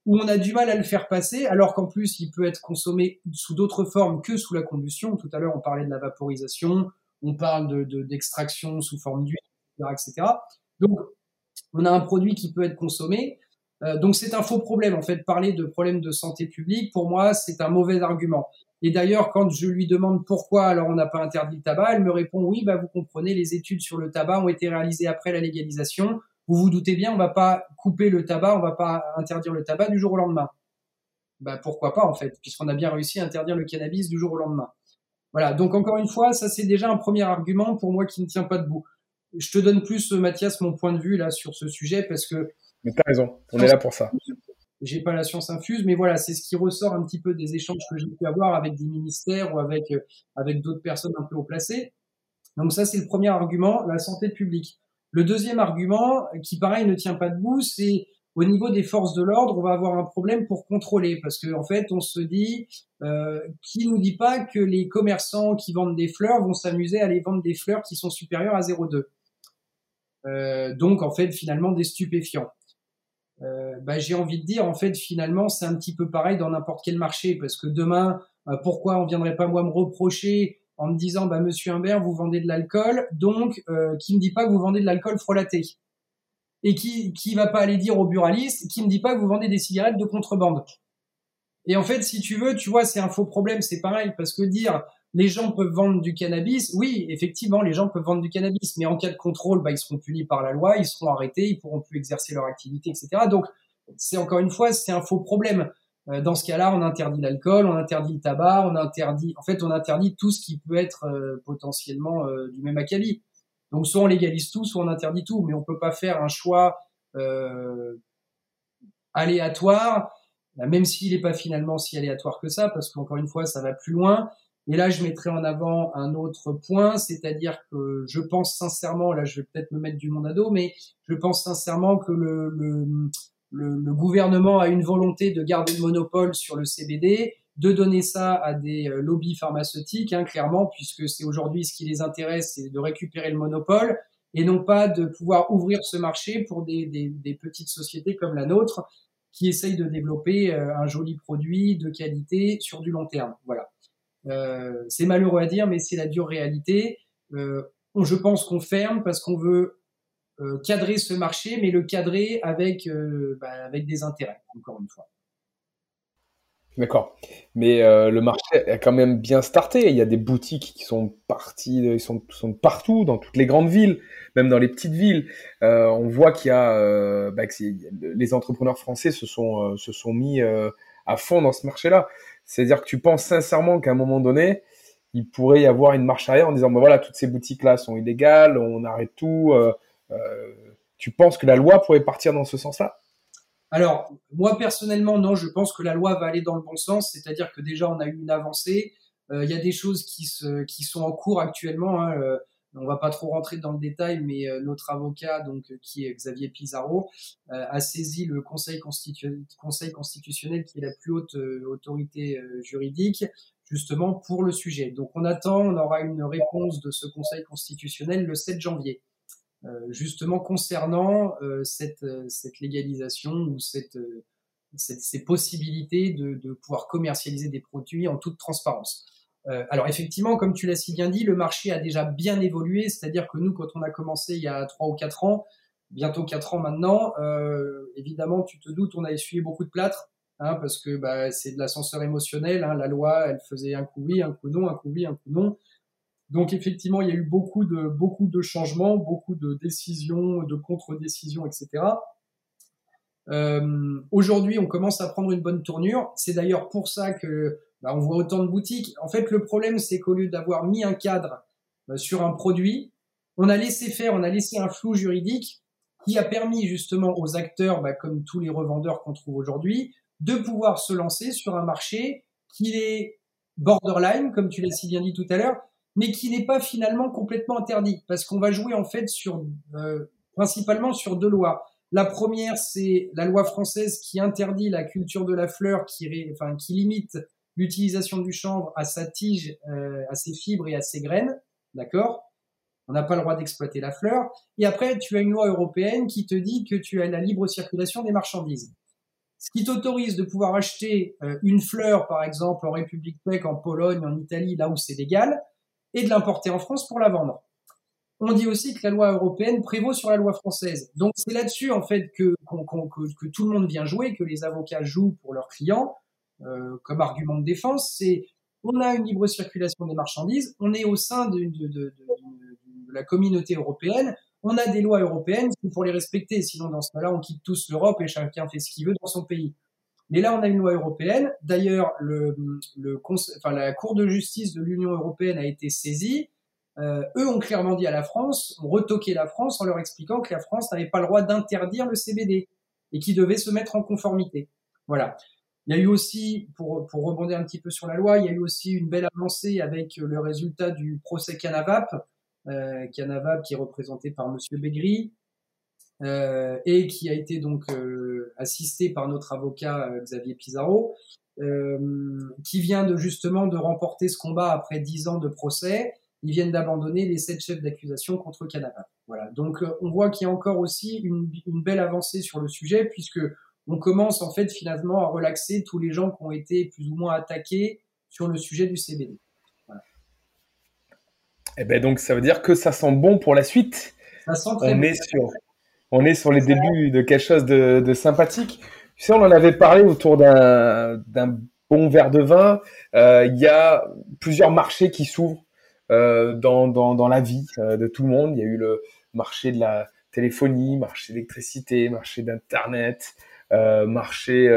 où on a du mal à le faire passer, alors qu'en plus, il peut être consommé sous d'autres formes que sous la combustion. Tout à l'heure, on parlait de la vaporisation, on parle d'extraction de, sous forme d'huile etc. Donc, on a un produit qui peut être consommé. Euh, donc, c'est un faux problème. En fait, parler de problème de santé publique, pour moi, c'est un mauvais argument. Et d'ailleurs, quand je lui demande pourquoi alors on n'a pas interdit le tabac, elle me répond oui, bah vous comprenez, les études sur le tabac ont été réalisées après la légalisation. Vous vous doutez bien, on va pas couper le tabac, on va pas interdire le tabac du jour au lendemain. Bah pourquoi pas en fait, puisqu'on a bien réussi à interdire le cannabis du jour au lendemain. Voilà, donc encore une fois, ça c'est déjà un premier argument pour moi qui ne tient pas debout je te donne plus, euh, Mathias, mon point de vue là sur ce sujet parce que. Mais t'as raison, on est là pour ça. J'ai pas la science infuse, mais voilà, c'est ce qui ressort un petit peu des échanges que j'ai pu avoir avec des ministères ou avec euh, avec d'autres personnes un peu haut placées. Donc ça, c'est le premier argument, la santé publique. Le deuxième argument, qui pareil ne tient pas debout, c'est au niveau des forces de l'ordre, on va avoir un problème pour contrôler parce qu'en en fait, on se dit, euh, qui nous dit pas que les commerçants qui vendent des fleurs vont s'amuser à aller vendre des fleurs qui sont supérieures à 0,2 euh, donc en fait finalement des stupéfiants. Euh, bah, j'ai envie de dire en fait finalement c'est un petit peu pareil dans n'importe quel marché parce que demain euh, pourquoi on viendrait pas moi me reprocher en me disant bah monsieur Humbert vous vendez de l'alcool donc euh, qui me dit pas que vous vendez de l'alcool frelaté. Et qui qui va pas aller dire au buraliste qui me dit pas que vous vendez des cigarettes de contrebande. Et en fait si tu veux tu vois c'est un faux problème c'est pareil parce que dire les gens peuvent vendre du cannabis. Oui, effectivement, les gens peuvent vendre du cannabis, mais en cas de contrôle, bah, ils seront punis par la loi, ils seront arrêtés, ils pourront plus exercer leur activité, etc. Donc, c'est encore une fois, c'est un faux problème. Euh, dans ce cas-là, on interdit l'alcool, on interdit le tabac, on interdit, en fait, on interdit tout ce qui peut être euh, potentiellement euh, du même acabit. Donc, soit on légalise tout, soit on interdit tout, mais on peut pas faire un choix aléatoire, même s'il n'est pas finalement si aléatoire que ça, parce qu'encore une fois, ça va plus loin. Et là, je mettrai en avant un autre point, c'est-à-dire que je pense sincèrement, là, je vais peut-être me mettre du monde à dos, mais je pense sincèrement que le, le, le, le, gouvernement a une volonté de garder le monopole sur le CBD, de donner ça à des euh, lobbies pharmaceutiques, hein, clairement, puisque c'est aujourd'hui ce qui les intéresse, c'est de récupérer le monopole et non pas de pouvoir ouvrir ce marché pour des, des, des petites sociétés comme la nôtre qui essayent de développer un joli produit de qualité sur du long terme. Voilà. C'est malheureux à dire, mais c'est la dure réalité. je pense qu'on ferme parce qu'on veut cadrer ce marché, mais le cadrer avec, bah, avec des intérêts, encore une fois. D'accord. Mais euh, le marché a quand même bien starté. Il y a des boutiques qui sont parties, ils sont, partout, dans toutes les grandes villes, même dans les petites villes. Euh, on voit qu'il y a, euh, bah, que les entrepreneurs français se sont, se sont mis à fond dans ce marché-là. C'est-à-dire que tu penses sincèrement qu'à un moment donné, il pourrait y avoir une marche arrière en disant, bah, voilà, toutes ces boutiques-là sont illégales, on arrête tout. tu penses que la loi pourrait partir dans ce sens-là? Alors, moi personnellement, non, je pense que la loi va aller dans le bon sens, c'est-à-dire que déjà on a eu une avancée. Euh, il y a des choses qui, se, qui sont en cours actuellement. Hein, euh, on va pas trop rentrer dans le détail, mais euh, notre avocat, donc qui est Xavier Pizarro, a saisi le Conseil, constitutionnel, qui est la plus haute autorité juridique, justement pour le sujet. Donc on attend, on aura une réponse de ce Conseil constitutionnel le 7 janvier. Euh, justement concernant euh, cette, euh, cette légalisation ou cette, ces possibilités de, pouvoir commercialiser des produits en toute transparence. Alors effectivement, comme tu l'as si bien dit, le marché a déjà bien évolué, c'est-à-dire que nous, quand on a commencé il y a trois ou quatre ans, bientôt quatre ans maintenant, euh, évidemment, tu te doutes, on a essuyé beaucoup de plâtre, hein, parce que bah, c'est de l'ascenseur émotionnel. Hein, la loi, elle faisait un coup oui, un coup non, un coup oui, un coup non. Donc effectivement, il y a eu beaucoup de, beaucoup de changements, beaucoup de décisions, de contre-décisions, etc. Euh, Aujourd'hui, on commence à prendre une bonne tournure. C'est d'ailleurs pour ça que bah, on voit autant de boutiques. En fait, le problème, c'est qu'au lieu d'avoir mis un cadre euh, sur un produit, on a laissé faire, on a laissé un flou juridique qui a permis justement aux acteurs, bah, comme tous les revendeurs qu'on trouve aujourd'hui, de pouvoir se lancer sur un marché qui est borderline, comme tu l'as si bien dit tout à l'heure, mais qui n'est pas finalement complètement interdit, parce qu'on va jouer en fait sur euh, principalement sur deux lois. La première, c'est la loi française qui interdit la culture de la fleur, qui, enfin, qui limite l'utilisation du chanvre à sa tige, euh, à ses fibres et à ses graines, d'accord? On n'a pas le droit d'exploiter la fleur. Et après, tu as une loi européenne qui te dit que tu as la libre circulation des marchandises. Ce qui t'autorise de pouvoir acheter euh, une fleur, par exemple, en République tchèque, en Pologne, en Italie, là où c'est légal, et de l'importer en France pour la vendre. On dit aussi que la loi européenne prévaut sur la loi française. Donc c'est là-dessus en fait que, que, tout le monde vient jouer, que les avocats jouent pour leurs clients comme argument de défense. C'est on a une libre circulation des marchandises, on est au sein de, la communauté européenne, on a des lois européennes, il faut les respecter, sinon dans ce cas-là on quitte tous l'Europe et chacun fait ce qu'il veut dans son pays. Mais là, on a une loi européenne. D'ailleurs, la Cour de justice de l'Union européenne a été saisie. Euh, eux ont clairement dit à la France, ont retoqué la France en leur expliquant que la France n'avait pas le droit d'interdire le CBD et qui devait se mettre en conformité. Voilà. Il y a eu aussi, pour, pour rebondir un petit peu sur la loi, il y a eu aussi une belle avancée avec le résultat du procès Canavap, euh, Canavap qui est représenté par Monsieur Begri, euh, et qui a été donc euh, assisté par notre avocat euh, Xavier Pizarro, qui vient de justement de remporter ce combat après dix ans de procès. Ils viennent d'abandonner les sept chefs d'accusation contre Canada. Voilà. Donc on voit qu'il y a encore aussi une, une, belle avancée sur le sujet puisque on commence en fait finalement à relaxer tous les gens qui ont été plus ou moins attaqués sur le sujet du CBD. Voilà. Eh ben donc ça veut dire que ça sent bon pour la suite. Ça sent très on est sur on est sur les débuts de quelque chose de, sympathique. Tu sais, on en avait parlé autour d'un bon verre de vin. Euh, il y a plusieurs marchés qui s'ouvrent euh, dans, dans, la vie euh, de tout le monde. Il y a eu le marché de la téléphonie, marché d'électricité, marché d'Internet, marché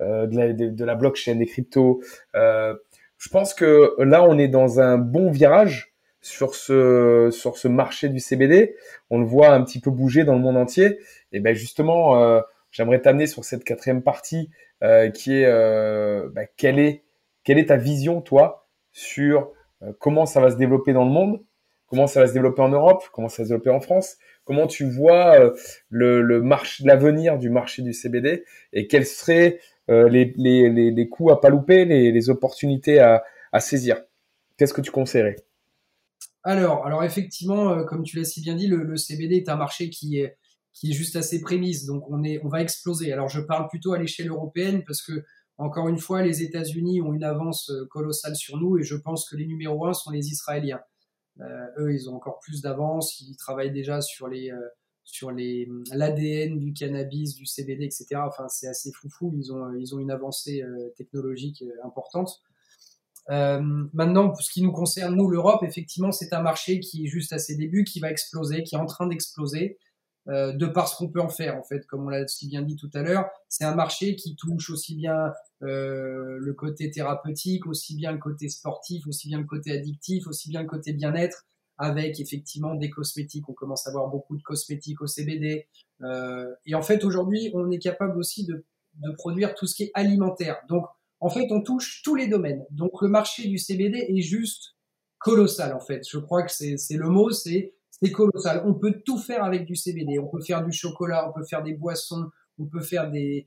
de la, de, la, blockchain, des cryptos. je pense que là, on est dans un bon virage sur ce sur ce marché du CBD. On le voit un petit peu bouger dans le monde entier. Et ben justement, euh, j'aimerais t'amener sur cette quatrième partie euh, qui est euh, ben, quelle est quelle est ta vision toi sur comment ça va se développer dans le monde, comment ça va se développer en Europe, comment ça va se développer en France, comment tu vois le, le marché, l'avenir du marché du CBD et quels seraient les, les, les, coups à pas louper, les, opportunités à, saisir? Qu'est-ce que tu conseillerais? Alors, alors effectivement, euh, comme tu l'as si bien dit, le, CBD est un marché qui est, juste à ses prémices. Donc on va exploser. Alors je parle plutôt à l'échelle européenne parce que encore une fois, les États-Unis ont une avance euh, colossale sur nous et je pense que les numéros un sont les Israéliens. Euh, eux, ils ont encore plus d'avance. Ils travaillent déjà sur les euh, sur les l'ADN du cannabis, du CBD, etc. Enfin, c'est assez foufou. Ils ont ils ont une avancée euh, technologique euh, importante. Euh, maintenant, pour ce qui nous concerne, nous, l'Europe, effectivement, c'est un marché qui est juste à ses débuts, qui va exploser, qui est en train d'exploser, euh, de par ce qu'on peut en faire, en fait, comme on l'a si bien dit tout à l'heure. C'est un marché qui touche aussi bien euh, le côté thérapeutique, aussi bien le côté sportif, aussi bien le côté addictif, aussi bien le côté bien-être, avec effectivement des cosmétiques. On commence à avoir beaucoup de cosmétiques au CBD. Euh, et en fait, aujourd'hui, on est capable aussi de, de produire tout ce qui est alimentaire. Donc, en fait, on touche tous les domaines. Donc, le marché du CBD est juste colossal, en fait. Je crois que c'est le mot, c'est c'est colossal. On peut tout faire avec du CBD. On peut faire du chocolat, on peut faire des boissons, on peut faire des,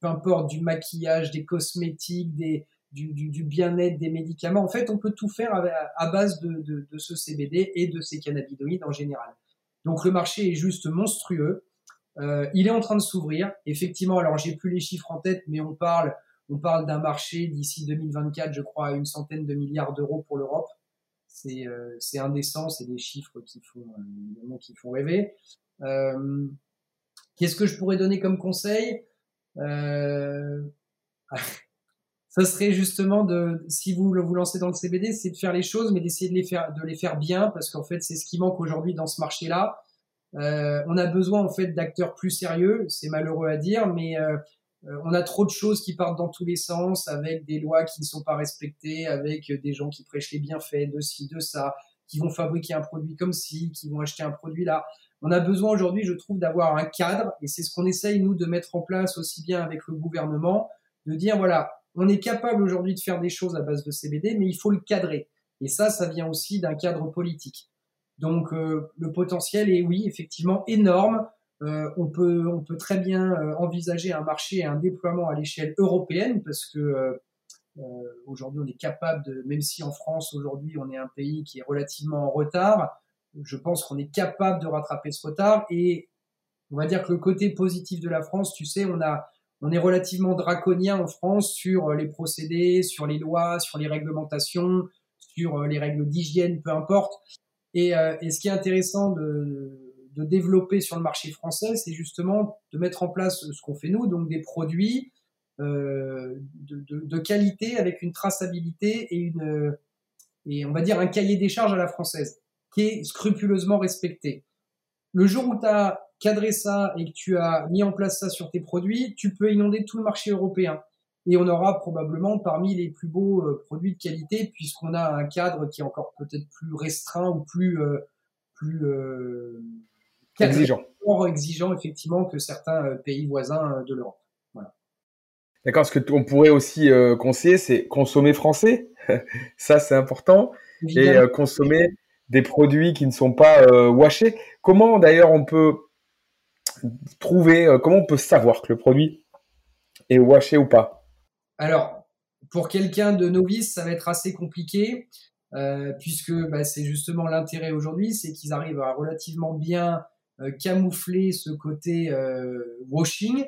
peu importe, du maquillage, des cosmétiques, du, bien-être, des médicaments. En fait, on peut tout faire à, base de, ce CBD et de ces cannabinoïdes en général. Donc, le marché est juste monstrueux. Euh, il est en train de s'ouvrir. Effectivement, alors j'ai plus les chiffres en tête, mais on parle on parle d'un marché d'ici 2024, je crois, à une centaine de milliards d'euros pour l'Europe. C'est euh, indécent, c'est des chiffres qui font, euh, évidemment, qui font rêver. Euh, Qu'est-ce que je pourrais donner comme conseil? Euh, Ça serait justement de, si vous vous lancez dans le CBD, c'est de faire les choses, mais d'essayer de les faire, de les faire bien, parce qu'en fait, c'est ce qui manque aujourd'hui dans ce marché-là. Euh, on a besoin en fait d'acteurs plus sérieux. C'est malheureux à dire, mais euh, euh, on a trop de choses qui partent dans tous les sens, avec des lois qui ne sont pas respectées, avec des gens qui prêchent les bienfaits de ci, de ça, qui vont fabriquer un produit comme ci, qui vont acheter un produit là. On a besoin aujourd'hui, je trouve, d'avoir un cadre, et c'est ce qu'on essaye, nous, de mettre en place aussi bien avec le gouvernement, de dire, voilà, on est capable aujourd'hui de faire des choses à base de CBD, mais il faut le cadrer. Et ça, ça vient aussi d'un cadre politique. Donc, euh, le potentiel est, oui, effectivement, énorme. Euh, on, peut, très bien euh, envisager un marché et un déploiement à l'échelle européenne parce que euh, aujourd'hui on est capable de, même si en France aujourd'hui on est un pays qui est relativement en retard, je pense qu'on est capable de rattraper ce retard et on va dire que le côté positif de la France, tu sais, on est relativement draconien en France sur les procédés, sur les lois, sur les réglementations, sur les règles d'hygiène, peu importe. Et, et, ce qui est intéressant de, de développer sur le marché français, c'est justement de mettre en place ce qu'on fait nous, donc des produits euh, de, de, de, qualité avec une traçabilité et une et on va dire un cahier des charges à la française qui est scrupuleusement respecté. Le jour où tu as cadré ça et que tu as mis en place ça sur tes produits, tu peux inonder tout le marché européen. Et on aura probablement parmi les plus beaux euh, produits de qualité puisqu'on a un cadre qui est encore peut-être plus restreint ou plus euh, plus exigeant. exigeant effectivement que certains euh, pays voisins euh, de l'Europe. Voilà. D'accord, ce qu'on pourrait aussi euh, conseiller, c'est consommer français. Ça, c'est important. Évidemment. Et euh, consommer des produits qui ne sont pas euh, washés. Comment d'ailleurs on peut trouver, comment on peut savoir que le produit est washé ou pas? Alors, pour quelqu'un de novice, ça va être assez compliqué. Euh, puisque bah, c'est justement l'intérêt aujourd'hui, c'est qu'ils arrivent à relativement bien camoufler ce côté euh, washing.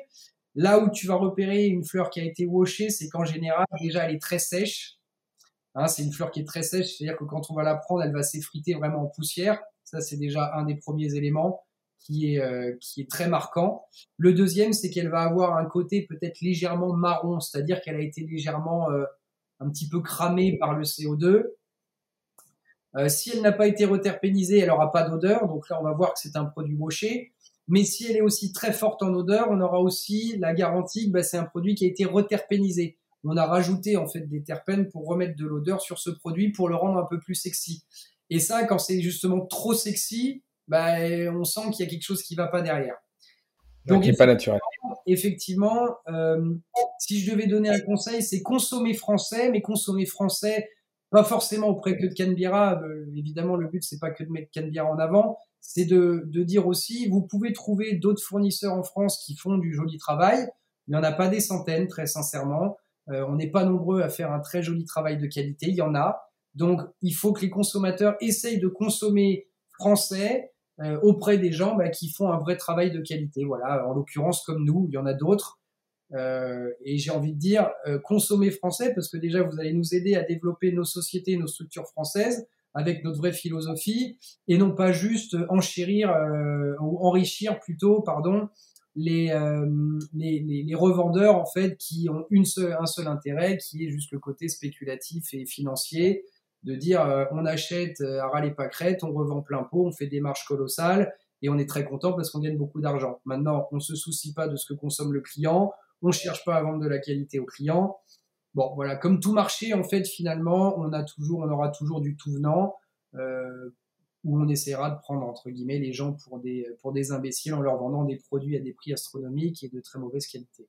Là où tu vas repérer une fleur qui a été washée, c'est qu'en général, déjà, elle est très sèche. Hein, c'est une fleur qui est très sèche, c'est-à-dire que quand on va la prendre, elle va s'effriter vraiment en poussière. Ça, c'est déjà un des premiers éléments qui est, euh, qui est très marquant. Le deuxième, c'est qu'elle va avoir un côté peut-être légèrement marron, c'est-à-dire qu'elle a été légèrement euh, un petit peu cramée par le CO2. Euh, si elle n'a pas été reterpénisée, elle n'aura pas d'odeur. Donc là, on va voir que c'est un produit washé. Mais si elle est aussi très forte en odeur, on aura aussi la garantie que bah, c'est un produit qui a été reterpénisé. On a rajouté en fait des terpènes pour remettre de l'odeur sur ce produit pour le rendre un peu plus sexy. Et ça, quand c'est justement trop sexy, bah, on sent qu'il y a quelque chose qui va pas derrière. Donc, qui n'est pas naturel. Effectivement, euh, si je devais donner un conseil, c'est consommer français, mais consommer français pas forcément auprès que de Canbira. Euh, évidemment, le but c'est pas que de mettre Canbira en avant, c'est de, de dire aussi, vous pouvez trouver d'autres fournisseurs en France qui font du joli travail. Il n'y en a pas des centaines, très sincèrement. Euh, on n'est pas nombreux à faire un très joli travail de qualité. Il y en a. Donc, il faut que les consommateurs essayent de consommer français euh, auprès des gens bah, qui font un vrai travail de qualité. Voilà, en l'occurrence comme nous, il y en a d'autres. Euh, et j'ai envie de dire, euh, consommer français, parce que déjà, vous allez nous aider à développer nos sociétés, nos structures françaises, avec notre vraie philosophie, et non pas juste enchérir euh, ou enrichir plutôt, pardon, les, les, les, les, revendeurs en fait qui ont une seule, un seul intérêt, qui est juste le côté spéculatif et financier, de dire on achète à ras les pâquerettes, on revend plein pot, on fait des marges colossales, et on est très content parce qu'on gagne beaucoup d'argent. Maintenant, on se soucie pas de ce que consomme le client, on cherche pas à vendre de la qualité aux clients. Bon, voilà, comme tout marché, en fait, finalement, on a toujours, on aura toujours du tout venant, euh, où on essaiera de prendre entre guillemets les gens pour des pour des imbéciles en leur vendant des produits à des prix astronomiques et de très mauvaise qualité.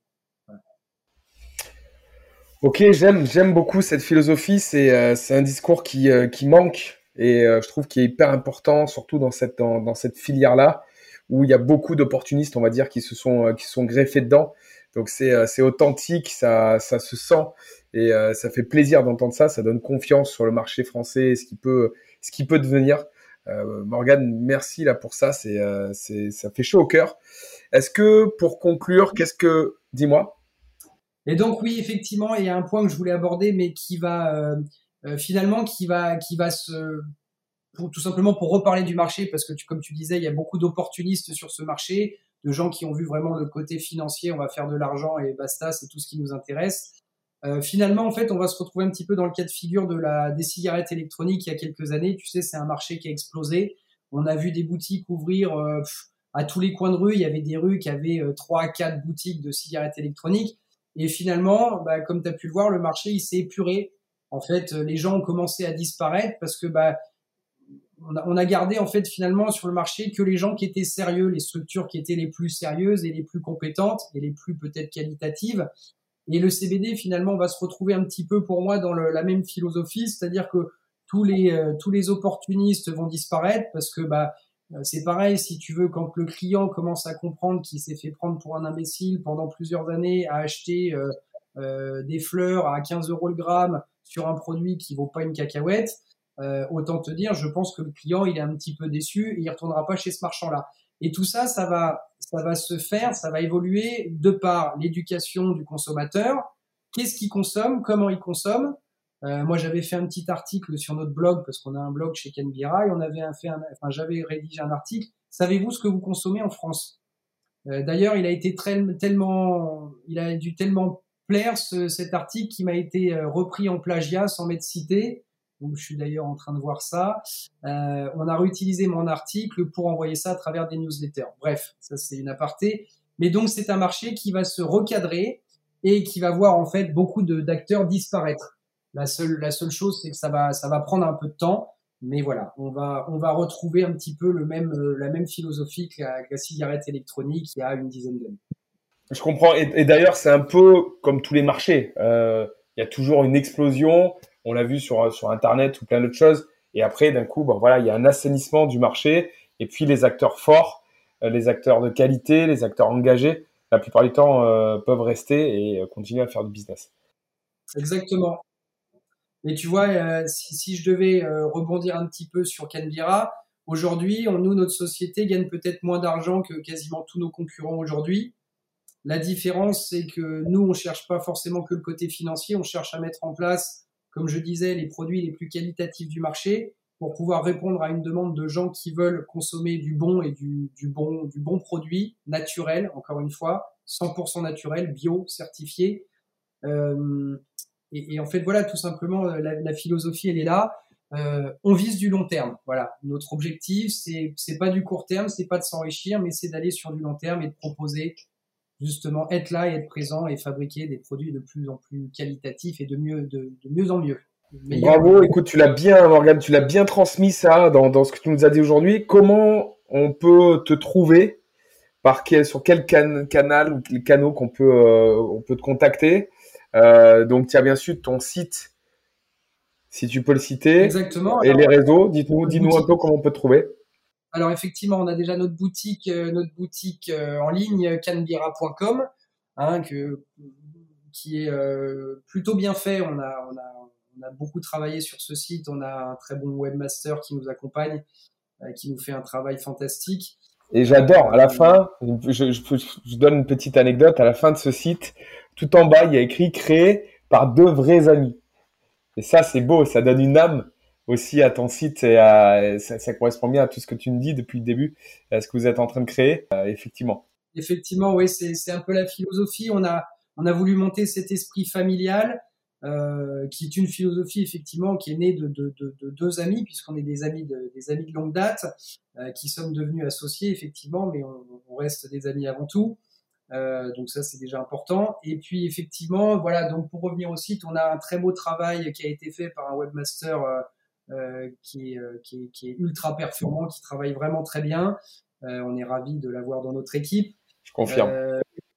Ok, j'aime j'aime beaucoup cette philosophie. C'est euh, c'est un discours qui euh, qui manque et je trouve qu'il est hyper important, surtout dans cette dans, cette filière là où il y a beaucoup d'opportunistes, on va dire, qui se sont qui sont greffés dedans. Donc c'est euh, c'est authentique, ça ça se sent et euh, ça fait plaisir d'entendre ça. Ça donne confiance sur le marché français, ce qui peut ce qui peut devenir. Euh, Morgane, merci là pour ça. C'est c'est ça fait chaud au cœur. Est-ce que pour conclure, qu'est-ce que dis-moi? Et donc oui, effectivement, il y a un point que je voulais aborder, mais qui va finalement qui va qui va se pour, tout simplement pour reparler du marché, parce que comme tu disais, il y a beaucoup d'opportunistes sur ce marché de gens qui ont vu vraiment le côté financier, on va faire de l'argent et basta, c'est tout ce qui nous intéresse. Euh, finalement, en fait, on va se retrouver un petit peu dans le cas de figure de la des cigarettes électroniques il y a quelques années. Tu sais, c'est un marché qui a explosé. On a vu des boutiques ouvrir euh, à tous les coins de rue. Il y avait des rues qui avaient euh, trois quatre boutiques de cigarettes électroniques. Et finalement, bah, comme tu as pu le voir, le marché il s'est épuré. En fait, les gens ont commencé à disparaître parce que bah, on a, on a, gardé en fait finalement sur le marché que les gens qui étaient sérieux, les structures qui étaient les plus sérieuses et les plus compétentes et les plus peut-être qualitatives. Et le CBD finalement va se retrouver un petit peu pour moi dans le, la même philosophie, c'est-à-dire que tous les euh, tous les opportunistes vont disparaître parce que bah euh, c'est pareil si tu veux quand le client commence à comprendre qu'il s'est fait prendre pour un imbécile pendant plusieurs années à acheter euh, euh des fleurs à 15 euros le gramme sur un produit qui vaut pas une cacahuète euh, autant te dire, je pense que le client, il est un petit peu déçu et il retournera pas chez ce marchand-là. Et tout ça, ça va, ça va se faire, ça va évoluer de par l'éducation du consommateur. Qu'est-ce qu'il consomme Comment il consomme? Euh, Moi, j'avais fait un petit article sur notre blog parce qu'on a un blog chez Canbira et on avait fait, un, enfin, j'avais rédigé un article. Savez-vous ce que vous consommez en France? Euh, D'ailleurs, il a été très, tellement, il a dû tellement plaire ce, cet article qui m'a été euh, repris en plagiat sans m'être cité donc je suis d'ailleurs en train de voir ça. Euh, on a réutilisé mon article pour envoyer ça à travers des newsletters. Bref, ça c'est une aparté. Mais donc c'est un marché qui va se recadrer et qui va voir en fait beaucoup d'acteurs disparaître. La seule, la seule chose, c'est que ça va, ça va prendre un peu de temps. Mais voilà, on va, on va retrouver un petit peu le même, la même philosophie que la, cigarette électronique il y a une dizaine d'années. Je comprends. Et, et d'ailleurs, c'est un peu comme tous les marchés. Euh, il y a toujours une explosion on l'a vu sur, sur Internet ou plein d'autres choses. Et après, d'un coup, bon, voilà, il y a un assainissement du marché. Et puis, les acteurs forts, euh, les acteurs de qualité, les acteurs engagés, la plupart du temps, euh, peuvent rester et euh, continuer à faire du business. Exactement. Et tu vois, si, si, je devais rebondir un petit peu sur Canbira, aujourd'hui, nous, notre société gagne peut-être moins d'argent que quasiment tous nos concurrents aujourd'hui. La différence, c'est que nous, on cherche pas forcément que le côté financier, on cherche à mettre en place comme je disais, les produits les plus qualitatifs du marché pour pouvoir répondre à une demande de gens qui veulent consommer du bon et du, bon, du bon produit naturel, encore une fois, 100% naturel, bio, certifié. Euh, et, en fait, voilà, tout simplement, la, la philosophie, elle est là. Euh, on vise du long terme. Voilà, notre objectif, c'est c'est pas du court terme, c'est pas de s'enrichir, mais c'est d'aller sur du long terme et de proposer justement être là et être présent et fabriquer des produits de plus en plus qualitatifs et de mieux, de, de mieux en mieux. Meilleur. Bravo, écoute, tu l'as bien, Morgane, tu l'as bien transmis ça dans, dans ce que tu nous as dit aujourd'hui. Comment on peut te trouver? Par quel, sur quel can, canal ou quel canaux qu'on peut, euh, on peut te contacter? Euh, Donc, tu as bien sûr ton site, si tu peux le citer. Exactement. Et Alors, les réseaux, dites-nous, dis-nous un peu comment on peut te trouver. Alors effectivement, on a déjà notre boutique, euh, notre boutique euh, en ligne canbira.com, hein, que qui est euh, plutôt bien fait. On a, on a, on a beaucoup travaillé sur ce site. On a un très bon webmaster qui nous accompagne qui nous fait un travail fantastique. Et j'adore, à la fin, je, je, je, donne une petite anecdote, à la fin de ce site, tout en bas, il y a écrit créé par deux vrais amis. Et ça, c'est beau, ça donne une âme aussi à ton site et à, ça, correspond bien à tout ce que tu me dis depuis le début, à ce que vous êtes en train de créer, euh, effectivement. Effectivement, oui, c'est un peu la philosophie. On a, on a voulu monter cet esprit familial, euh, qui est une philosophie effectivement qui est née de, de, de, de deux amis, puisqu'on est des amis de, des amis de longue date, euh, qui sommes devenus associés effectivement, mais on, reste des amis avant tout. Euh, donc ça c'est déjà important. Et puis effectivement, voilà. Donc pour revenir au site, on a un très beau travail qui a été fait par un webmaster euh qui, est, euh, qui, qui, est, ultra performant, qui travaille vraiment très bien. on est ravi de l'avoir dans notre équipe. Je confirme.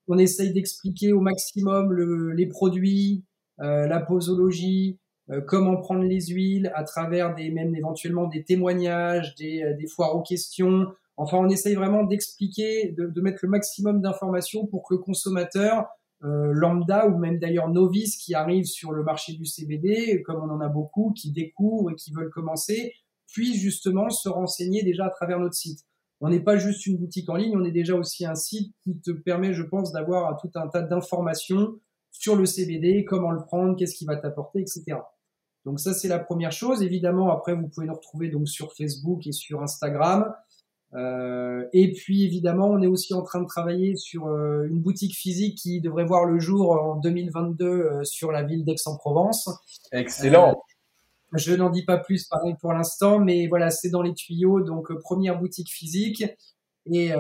on essaye d'expliquer au maximum le, les produits, la posologie, comment prendre les huiles à travers des même éventuellement des témoignages, des, des foires aux questions, Enfin, on essaye vraiment d'expliquer, de, de, mettre le maximum d'informations pour que le consommateur euh, lambda ou même d'ailleurs novice qui arrive sur le marché du CBD, comme on en a beaucoup, qui découvrent et qui veulent commencer, puisse justement se renseigner déjà à travers notre site. On n'est pas juste une boutique en ligne, on est déjà aussi un site qui te permet, je pense, d'avoir tout un tas d'informations sur le CBD, comment le prendre, qu'est-ce qui va t'apporter, etc. Donc ça, c'est la première chose. Évidemment, après, vous pouvez nous retrouver donc sur Facebook et sur Instagram. Euh, et puis évidemment, on est aussi en train de travailler sur euh, une boutique physique qui devrait voir le jour en 2022 euh, sur la ville d'Aix-en-Provence. Excellent. je n'en dis pas plus pareil pour l'instant, mais voilà, c'est dans les tuyaux. Donc première boutique physique et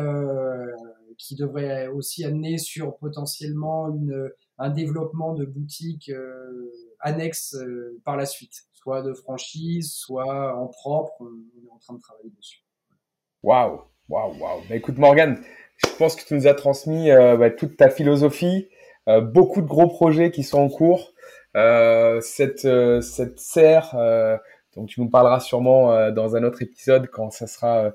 qui devrait aussi amener sur potentiellement une, un développement de boutiques annexes par la suite, soit de franchise, soit en propre. On est en train de travailler dessus. Waouh, waouh, waouh. Bah, écoute, Morgan, je pense que tu nous as transmis euh, bah, toute ta philosophie, euh, beaucoup de gros projets qui sont en cours. Euh, cette, euh, cette serre, donc tu nous parleras sûrement dans un autre épisode quand ça sera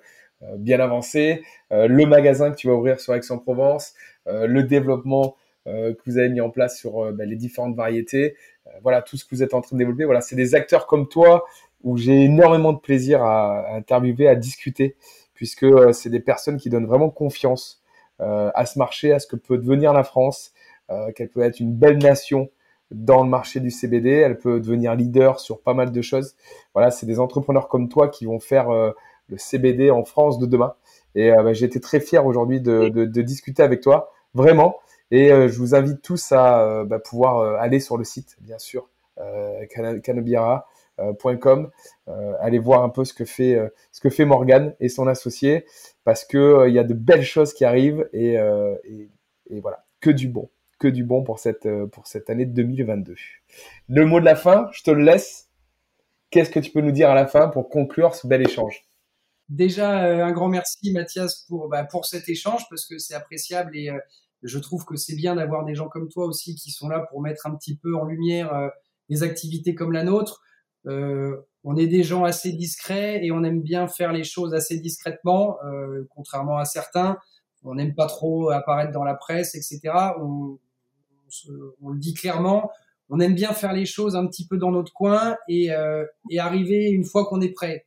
bien avancé. le magasin que tu vas ouvrir sur Aix-en-Provence, le développement que vous avez mis en place sur bah, les différentes variétés. voilà, tout ce que vous êtes en train de développer. Voilà, c'est des acteurs comme toi où j'ai énormément de plaisir à interviewer, à discuter puisque euh, c'est des personnes qui donnent vraiment confiance euh, à ce marché, à ce que peut devenir la France, euh, qu'elle peut être une belle nation dans le marché du CBD, elle peut devenir leader sur pas mal de choses. Voilà, c'est des entrepreneurs comme toi qui vont faire le CBD en France de demain. Et bah, j'ai été très fier aujourd'hui de, discuter avec toi, vraiment. Et je vous invite tous à bah, pouvoir aller sur le site, bien sûr, euh, Canobira, euh, .com. Euh, allez voir un peu ce que fait euh, ce que fait Morgan et son associé parce que il y a de belles choses qui arrivent et, et, voilà que du bon que du bon pour cette pour cette année 2022. Le mot de la fin, je te le laisse. Qu'est-ce que tu peux nous dire à la fin pour conclure ce bel échange? Déjà, un grand merci Mathias pour bah, pour cet échange parce que c'est appréciable et je trouve que c'est bien d'avoir des gens comme toi aussi qui sont là pour mettre un petit peu en lumière des activités comme la nôtre. Euh, on est des gens assez discrets et on aime bien faire les choses assez discrètement, euh, contrairement à certains. On n'aime pas trop apparaître dans la presse, etc. On, on, le dit clairement. On aime bien faire les choses un petit peu dans notre coin et, euh, et arriver une fois qu'on est prêt.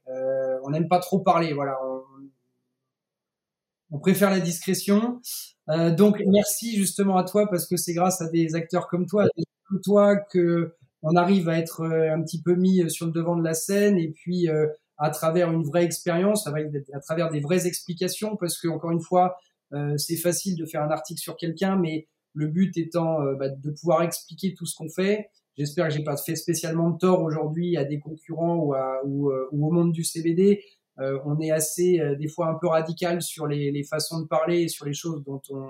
On n'aime pas trop parler, voilà. On, préfère la discrétion. Euh, donc merci justement à toi parce que c'est grâce à des acteurs comme toi, comme toi que on arrive à être euh, un petit peu mis euh, sur le devant de la scène et puis euh, à travers une vraie expérience, à travers des vraies explications, parce que encore une fois, c'est facile de faire un article sur quelqu'un, mais le but étant bah, de pouvoir expliquer tout ce qu'on fait. J'espère que j'ai pas fait spécialement de tort aujourd'hui à des concurrents ou, à, ou, ou, au monde du CBD. Euh, on est assez des fois un peu radical sur les, les, façons de parler et sur les choses dont on,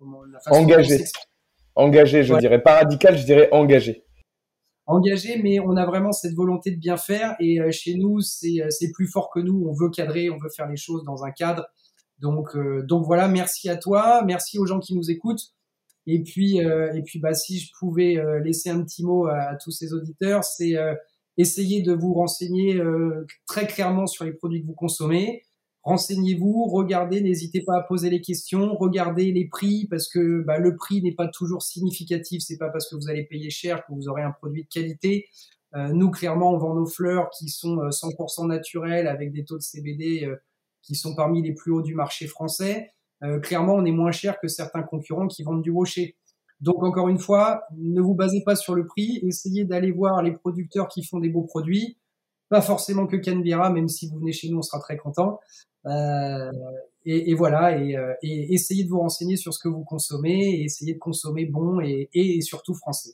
on la façon engagé, engagé, je ouais. dirais pas radical, je dirais engagé engagé, mais on a vraiment cette volonté de bien faire. Et euh, chez nous, euh, c'est plus fort que nous. On veut cadrer, on veut faire les choses dans un cadre. Donc, euh, donc voilà, merci à toi, merci aux gens qui nous écoutent. Et puis, et puis, bah, si je pouvais laisser un petit mot à, à tous ces auditeurs, c'est essayer de vous renseigner très clairement sur les produits que vous consommez renseignez-vous, regardez, n'hésitez pas à poser les questions, regardez les prix parce que bah, le prix n'est pas toujours significatif. C'est pas parce que vous allez payer cher que vous aurez un produit de qualité. Euh, nous, clairement, on vend nos fleurs qui sont 100% naturelles avec des taux de CBD qui sont parmi les plus hauts du marché français. clairement, on est moins cher que certains concurrents qui vendent du rocher. Donc, encore une fois, ne vous basez pas sur le prix. Essayez d'aller voir les producteurs qui font des beaux produits. Pas forcément que Canberra, même si vous venez chez nous, on sera très content. Euh, et, et, voilà, et, euh, et, essayez de vous renseigner sur ce que vous consommez, et essayez de consommer bon et, et surtout français.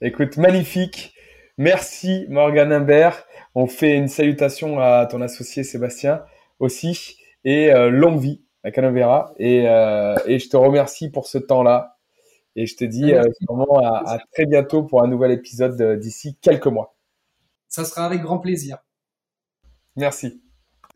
Écoute, magnifique. Merci Morgan Imbert. On fait une salutation à ton associé Sébastien aussi, et euh, longue vie à Canberra. Et, euh, et je te remercie pour ce temps-là. Et je te dis à, à, très bientôt pour un nouvel épisode d'ici quelques mois. Ça sera avec grand plaisir. Merci.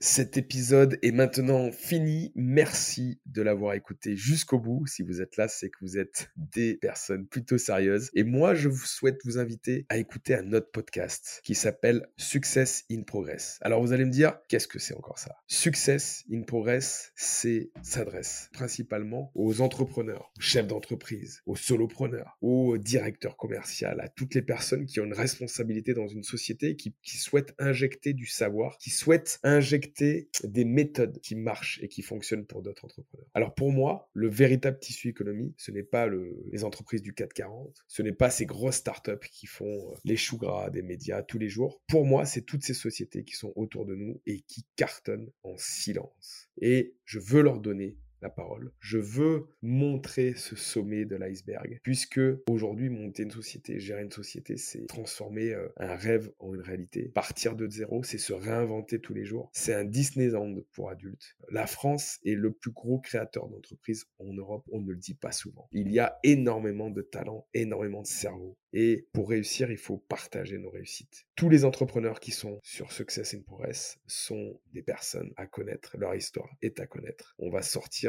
Cet épisode est maintenant fini. Merci de l'avoir écouté jusqu'au bout. Si vous êtes là, c'est que vous êtes des personnes plutôt sérieuses. Et moi, je vous souhaite vous inviter à écouter un autre podcast qui s'appelle Success in Progress. Alors vous allez me dire, qu'est-ce que c'est encore ça? Success in Progress, c'est s'adresse principalement aux entrepreneurs, aux chefs d'entreprise, aux solopreneurs, aux directeurs commerciaux, à toutes les personnes qui ont une responsabilité dans une société, qui, qui souhaitent injecter du savoir, qui souhaitent injecter des méthodes qui marchent et qui fonctionnent pour d'autres entrepreneurs. Alors pour moi, le véritable tissu économique, ce n'est pas les entreprises du 440, ce n'est pas ces grosses startups qui font euh, les choux gras des médias tous les jours. Pour moi, c'est toutes ces sociétés qui sont autour de nous et qui cartonnent en silence. Et je veux leur donner la parole. Je veux montrer ce sommet de l'iceberg, puisque aujourd'hui, monter une société, gérer une société, c'est transformer euh, un rêve en une réalité. Partir de zéro, c'est se réinventer tous les jours. C'est un Disneyland pour adultes. La France est le plus gros créateur d'entreprises en Europe, on ne le dit pas souvent. Il y a énormément de talents, énormément de cerveaux. Et pour réussir, il faut partager nos réussites. Tous les entrepreneurs qui sont sur Success in Progress sont des personnes à connaître. Leur histoire est à connaître. On va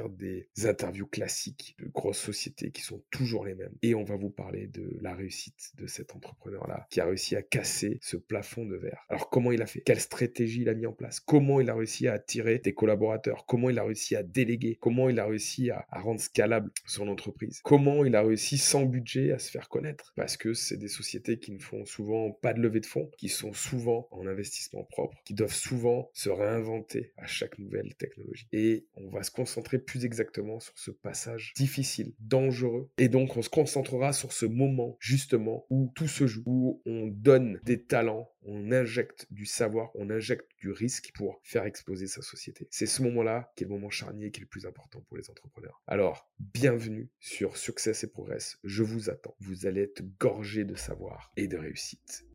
des interviews classiques de grosses sociétés qui sont toujours les mêmes. Et on va vous parler de la réussite de cet entrepreneur-là qui a réussi à casser ce plafond de verre. Alors comment il a fait? Quelle stratégie il a mis en place? Comment il a réussi à attirer des collaborateurs? Comment il a réussi à déléguer? Comment il a réussi à, à rendre scalable son entreprise? Comment il a réussi sans budget à se faire connaître? Parce que c'est des sociétés qui ne font souvent pas de levée de fonds, qui sont souvent en investissement propre, qui doivent souvent se réinventer à chaque nouvelle technologie. Et on va se concentrer plus exactement sur ce passage difficile, dangereux. Et donc on se concentrera sur ce moment justement où tout se joue, où on donne des talents, on injecte du savoir, on injecte du risque pour faire exploser sa société. C'est ce moment-là qui est le moment charnier, qui est le plus important pour les entrepreneurs. Alors, bienvenue sur Success et Progress. Je vous attends. Vous allez être gorgé de savoir et de réussite.